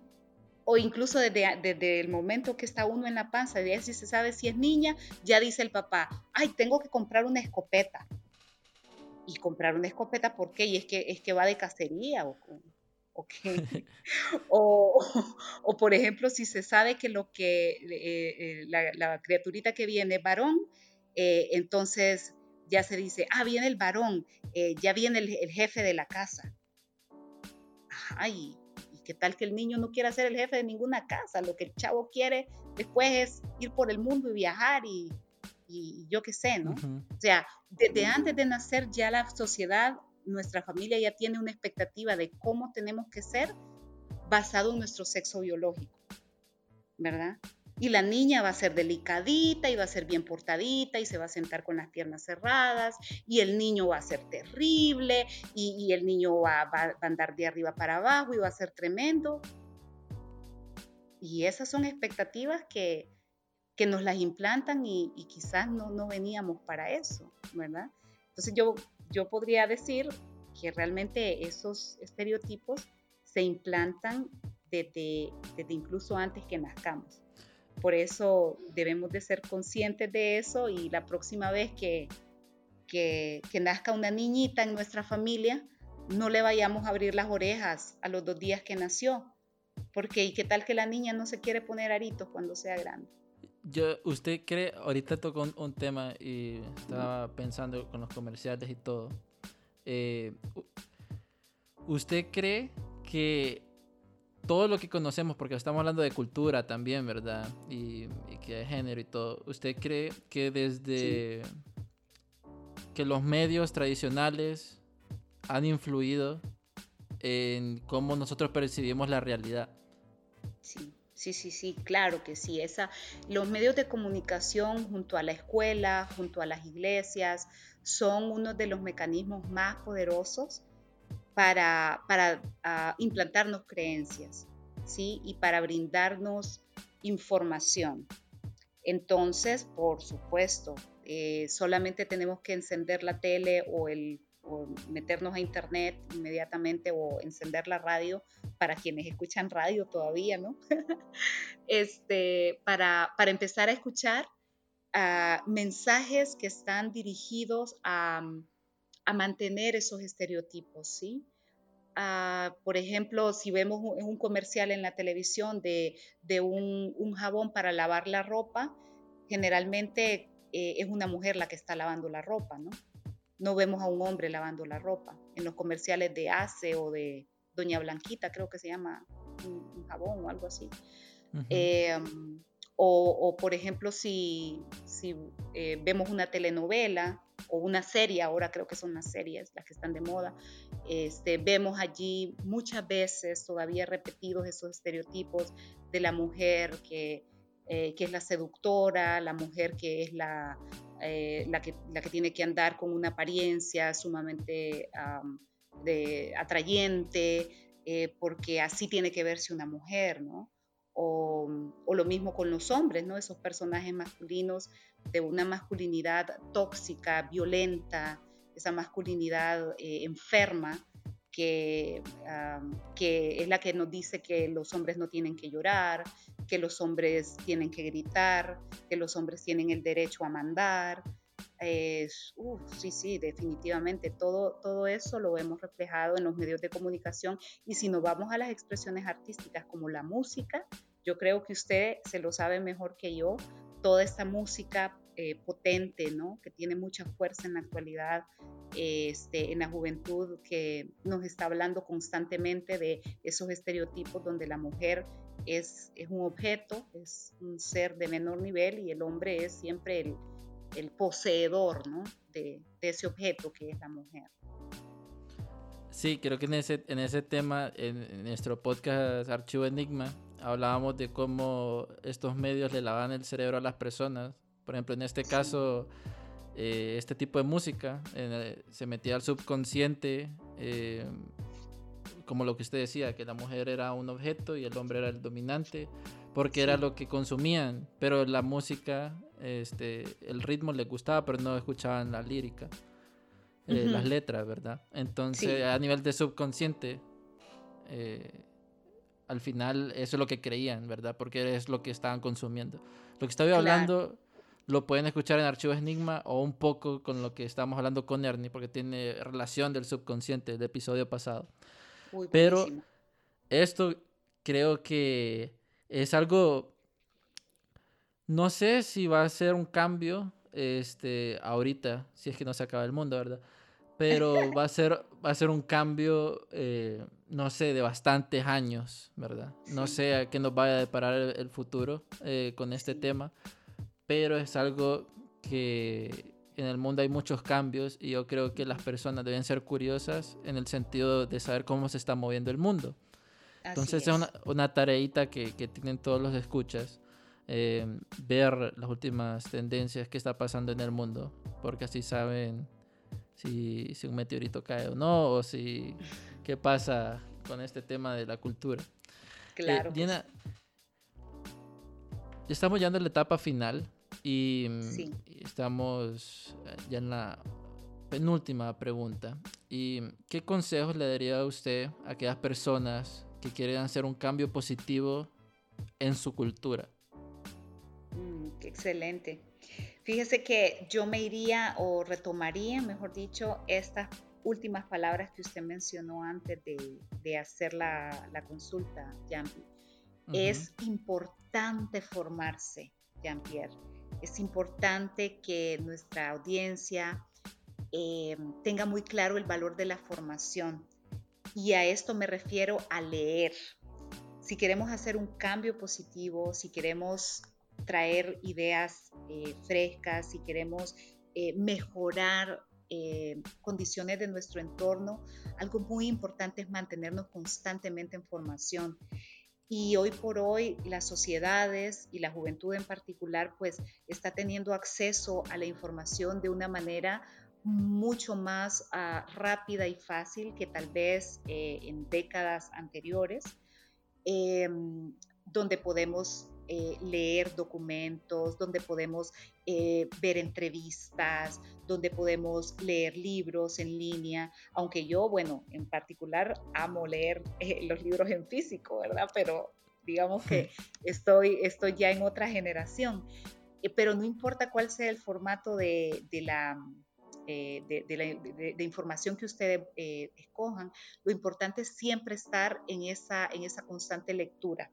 O incluso desde, desde el momento que está uno en la panza, ya si se sabe si es niña, ya dice el papá, ay, tengo que comprar una escopeta. Y comprar una escopeta, ¿por qué? Y es que, es que va de cacería o, o, o, por ejemplo, si se sabe que lo que eh, eh, la, criaturita que viene varón, eh, entonces ya se dice, ah, viene el varón, ya viene el, jefe de la casa. Ay, ¿y qué tal que el niño no quiera ser el jefe de ninguna casa? Lo que el chavo quiere después es ir por el mundo y viajar y, y yo qué sé, ¿no? O sea, desde antes de nacer ya la sociedad nuestra familia ya tiene una expectativa de cómo tenemos que ser basado en nuestro sexo biológico, ¿verdad? Y la niña va a ser delicadita y va a ser bien portadita y se va a sentar con las piernas cerradas y el niño va a ser terrible y, el niño va, a andar de arriba para abajo y va a ser tremendo. Y esas son expectativas que, que nos las implantan y, y quizás no, no veníamos para eso, ¿verdad? Entonces yo yo podría decir que realmente esos estereotipos se implantan desde, incluso antes que nazcamos. Por eso debemos de ser conscientes de eso y la próxima vez que, que, nazca una niñita en nuestra familia, no le vayamos a abrir las orejas a los dos días que nació, porque ¿y qué tal que la niña no se quiere poner aritos cuando sea grande? Yo, usted cree, ahorita tocó un, tema y estaba pensando con los comerciales y todo. Eh, ¿Usted cree que todo lo que conocemos, porque estamos hablando de cultura también, ¿verdad? Y, que de género y todo, ¿usted cree que desde que los medios tradicionales han influido en cómo nosotros percibimos la realidad? Sí. Sí, sí, sí, claro que sí. Esa, los medios de comunicación junto a la escuela, junto a las iglesias, son uno de los mecanismos más poderosos para, ah, implantarnos creencias, ¿sí? Y para brindarnos información. Entonces, por supuesto, eh, solamente tenemos que encender la tele o el meternos a internet inmediatamente o encender la radio para quienes escuchan radio todavía, ¿no? este, para, para, empezar a escuchar ah, mensajes que están dirigidos a, a, mantener esos estereotipos, ¿sí? ah, por ejemplo, si vemos un, comercial en la televisión de, un, jabón para lavar la ropa, generalmente eh, es una mujer la que está lavando la ropa, ¿no? No vemos a un hombre lavando la ropa. En los comerciales de ACE o de Doña Blanquita, creo que se llama un, jabón o algo así. Em, o, por ejemplo, si, si eh, vemos una telenovela una serie, ahora creo que son las series las que están de moda, este, vemos allí muchas veces todavía repetidos esos estereotipos de la mujer que, eh, que es la seductora, la mujer que es la, eh, la, que, la que tiene que andar con una apariencia sumamente de, atrayente, eh, porque así tiene que verse una mujer, ¿no? O, lo mismo con los hombres, ¿no? Esos personajes masculinos de una masculinidad tóxica, violenta, esa masculinidad eh, enferma, que, que es la que nos dice que los hombres no tienen que llorar, que los hombres tienen que gritar, que los hombres tienen el derecho a mandar. Sí, sí, definitivamente todo, todo eso lo hemos reflejado en los medios de comunicación y si nos vamos a las expresiones artísticas como la música, yo creo que usted se lo sabe mejor que yo, toda esta música eh, potente, ¿no? que tiene mucha fuerza en la actualidad, este, en la juventud, que nos está hablando constantemente de esos estereotipos donde la mujer es, es un objeto, es un ser de menor nivel y el hombre es siempre el, el poseedor ¿no? de, de, ese objeto que es la mujer. Sí, creo que en ese, en ese tema, en, nuestro podcast Archivo Enigma, hablábamos de cómo estos medios le lavan el cerebro a las personas. Por ejemplo, en este caso, eh, este tipo de música se metía al subconsciente. Eh, como lo que usted decía, que la mujer era un objeto y el hombre era el dominante, porque era lo que consumían, pero la música, este, el ritmo les gustaba, pero no escuchaban la lírica, eh, las letras, ¿verdad? Entonces, a nivel de subconsciente, eh, al final eso es lo que creían, ¿verdad? Porque es lo que estaban consumiendo. Lo que estaba hablando lo pueden escuchar en Archivos Enigma o un poco con lo que estábamos hablando con Ernie, porque tiene relación del subconsciente del episodio pasado. Pero esto creo que es algo, no sé si va a ser un cambio este, ahorita, si es que no se acaba el mundo, ¿verdad? Pero va a ser, va a ser un cambio, eh, no sé, de bastantes años, ¿verdad? No sé a qué nos vaya a deparar el, futuro eh, con este tema, pero es algo que en el mundo hay muchos cambios y yo creo que las personas deben ser curiosas en el sentido de saber cómo se está moviendo el mundo. Entonces es, una, una tareita que, que, tienen todos los escuchas, eh, ver las últimas tendencias que está pasando en el mundo, porque así saben si, si un meteorito cae o no, o si qué pasa con este tema de la cultura. Eh, claro. Diana, estamos ya en la etapa final y estamos eh, ya en la penúltima pregunta. ¿Y qué consejos le daría a usted a aquellas personas que quieren hacer un cambio positivo en su cultura? Mm, qué excelente. Fíjese que yo me iría o retomaría, mejor dicho, estas últimas palabras que usted mencionó antes de, hacer la, consulta, Jean-Pierre. Es importante formarse, Jean-Pierre es importante que nuestra audiencia eh, tenga muy claro el valor de la formación. Y a esto me refiero a leer. Si queremos hacer un cambio positivo, si queremos traer ideas eh, frescas, si queremos eh, mejorar condiciones de nuestro entorno, algo muy importante es mantenernos constantemente en formación. Y hoy por hoy las sociedades y la juventud en particular pues está teniendo acceso a la información de una manera mucho más ah, rápida y fácil que tal vez eh, en décadas anteriores, em, donde podemos eh, leer documentos, donde podemos eh, ver entrevistas, donde podemos leer libros en línea, aunque yo, bueno, en particular amo leer eh, los libros en físico, ¿verdad? Pero digamos que estoy, estoy ya en otra generación. pero no importa cuál sea el formato de, la, eh, de, información que ustedes eh, escojan, lo importante es siempre estar en esa, en esa constante lectura.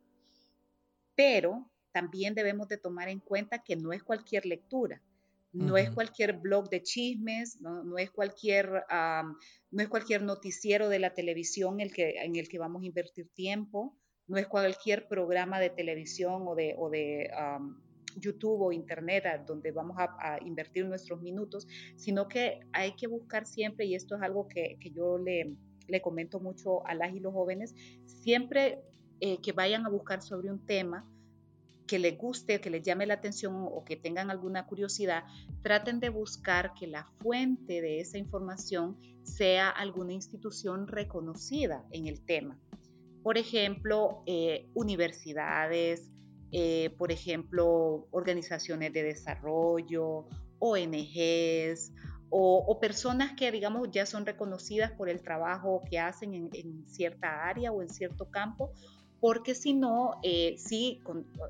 Pero también debemos de tomar en cuenta que no es cualquier lectura. No es cualquier blog de chismes, no, es cualquier, no es cualquier noticiero de la televisión el que, en el que vamos a invertir tiempo, no es cualquier programa de televisión o de, o de YouTube o Internet donde vamos a, invertir nuestros minutos, sino que hay que buscar siempre, y esto es algo que, que yo le, le, comento mucho a las y los jóvenes, siempre eh, que vayan a buscar sobre un tema, que les guste, que les llame la atención o que tengan alguna curiosidad, traten de buscar que la fuente de esa información sea alguna institución reconocida en el tema. Por ejemplo, eh, universidades, eh, por ejemplo, organizaciones de desarrollo, ONGs o, personas que, digamos, ya son reconocidas por el trabajo que hacen en cierta área o en cierto campo porque si no, eh, sí,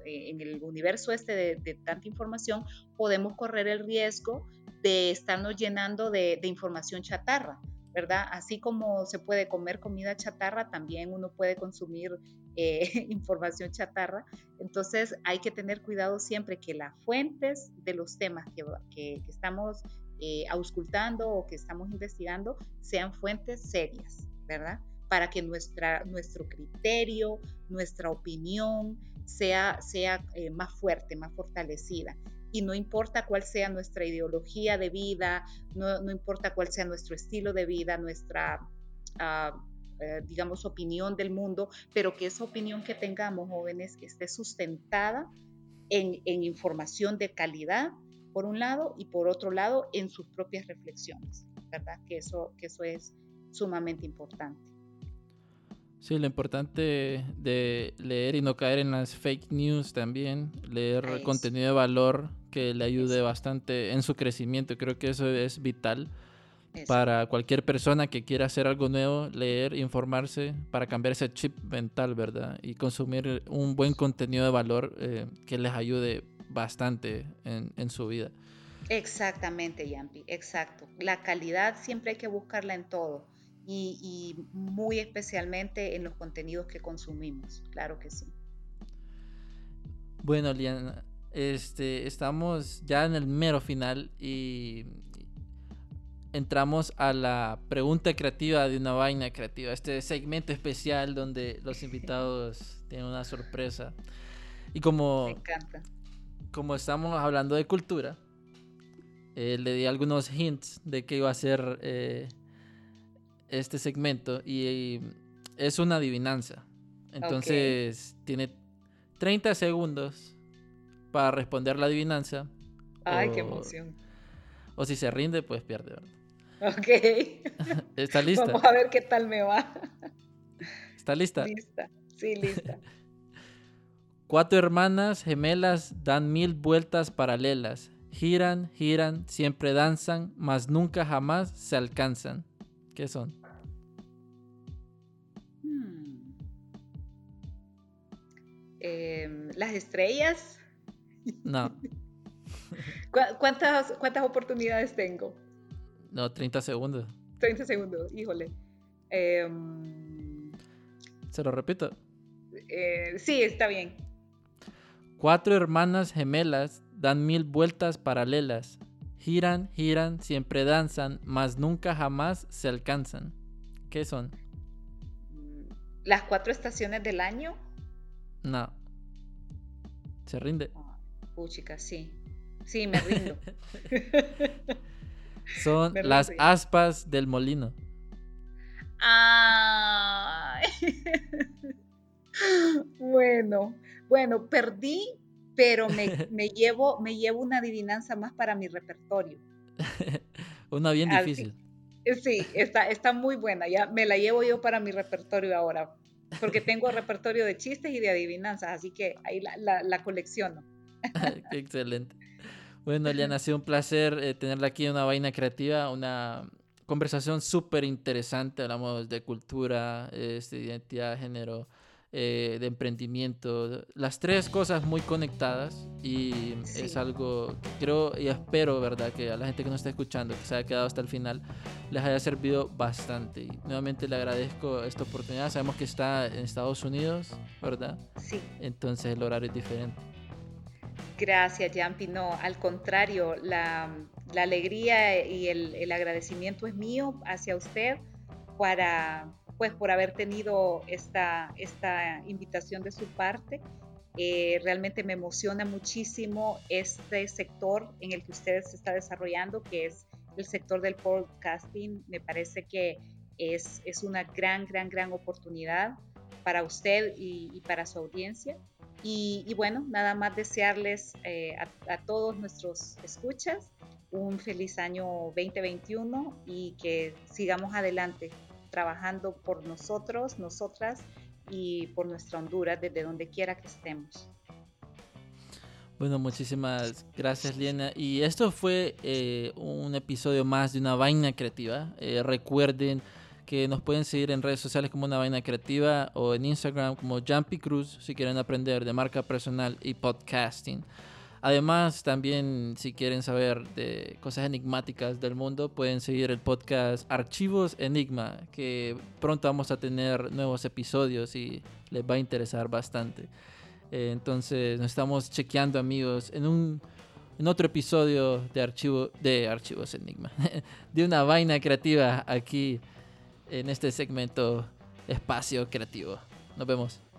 eh, en el universo este de, tanta información, podemos correr el riesgo de estarnos llenando de, información chatarra, ¿verdad? Así como se puede comer comida chatarra, también uno puede consumir eh, información chatarra. Entonces hay que tener cuidado siempre que las fuentes de los temas que, que, estamos auscultando o que estamos investigando sean fuentes serias, ¿verdad? Para que nuestro criterio, nuestra opinión sea, sea eh, más fuerte, más fortalecida. Y no importa cuál sea nuestra ideología de vida, no, no importa cuál sea nuestro estilo de vida, nuestra, ah, eh, digamos, opinión del mundo, pero que esa opinión que tengamos, jóvenes, esté sustentada en, en información de calidad, por un lado, y por otro lado, en sus propias reflexiones, ¿verdad? Que eso, que eso es sumamente importante. Sí, lo importante de leer y no caer en las fake news también, leer contenido de valor que le ayude bastante en su crecimiento, creo que eso es vital para cualquier persona que quiera hacer algo nuevo, leer, informarse para cambiar ese chip mental, ¿verdad? Y consumir un buen contenido de valor eh, que les ayude bastante en, en su vida. Exactamente, Yampi, exacto. La calidad siempre hay que buscarla en todo y, muy especialmente en los contenidos que consumimos, claro que sí. Bueno, Liana, este, estamos ya en el mero final y entramos a la pregunta creativa de una vaina creativa, este segmento especial donde los invitados tienen una sorpresa. Y como, Me encanta. como estamos hablando de cultura, eh, le di algunos hints de que iba a ser eh, este segmento y, es una adivinanza. Entonces tiene 30 segundos para responder la adivinanza. Ay, qué emoción. O si se rinde, pues pierde. Ok. ¿Está lista? Vamos a ver qué tal me va. ¿Está lista? Lista, sí, lista. Cuatro hermanas gemelas dan mil vueltas paralelas. Giran, giran, siempre danzan, mas nunca jamás se alcanzan. ¿Qué son? Em, las estrellas. No. ¿Cuántas, ¿Cuántas oportunidades tengo? No, 30 segundos. 30 segundos, híjole. Em, ¿Se lo repito? Eh, sí, está bien. Cuatro hermanas gemelas dan mil vueltas paralelas. Giran, giran, siempre danzan, mas nunca jamás se alcanzan. ¿Qué son? ¿Las cuatro estaciones del año? No. ¿Se rinde? Puchica, sí. Sí, me rindo. Son las aspas del molino. bueno, bueno, perdí, pero me, me, llevo, me llevo una adivinanza más para mi repertorio. una bien difícil. Sí, está, está muy buena. Ya me la llevo yo para mi repertorio ahora porque tengo repertorio de chistes y de adivinanzas, así que ahí la, la, colecciono. Excelente. Bueno, Eliana, ha sido un placer eh, tenerla aquí en una vaina creativa, una conversación súper interesante. Hablamos de cultura, este, identidad, género, eh, de emprendimiento. Las tres cosas muy conectadas y es algo que creo y espero, ¿verdad? Que a la gente que nos está escuchando, que se haya quedado hasta el final, les haya servido bastante. Y nuevamente le agradezco esta oportunidad. Sabemos que está en Estados Unidos, ¿verdad? Sí. Entonces el horario es diferente. Gracias, Jampi. No, al contrario, la, la alegría y el, el agradecimiento es mío hacia usted para pues por haber tenido esta, esta invitación de su parte. Eh, realmente me emociona muchísimo este sector en el que usted se está desarrollando, que es el sector del podcasting. Me parece que es, es una gran, gran, gran oportunidad para usted y, para su audiencia. Y, bueno, nada más desearles eh, a, a, todos nuestros escuchas un feliz año 2021 y que sigamos adelante trabajando por nosotros, nosotras y por nuestra Honduras desde donde quiera que estemos. Bueno, muchísimas gracias, Liena. Y esto fue eh, un episodio más de una vaina creativa. Eh, recuerden que nos pueden seguir en redes sociales como una vaina creativa o en Instagram como Jumpy Cruz si quieren aprender de marca personal y podcasting. Además, también si quieren saber de cosas enigmáticas del mundo, pueden seguir el podcast Archivos Enigma, que pronto vamos a tener nuevos episodios y les va a interesar bastante. Eh, entonces, nos estamos chequeando, amigos, en un en otro episodio de, archivo, de Archivos Enigma, de una vaina creativa aquí en este segmento Espacio Creativo. Nos vemos.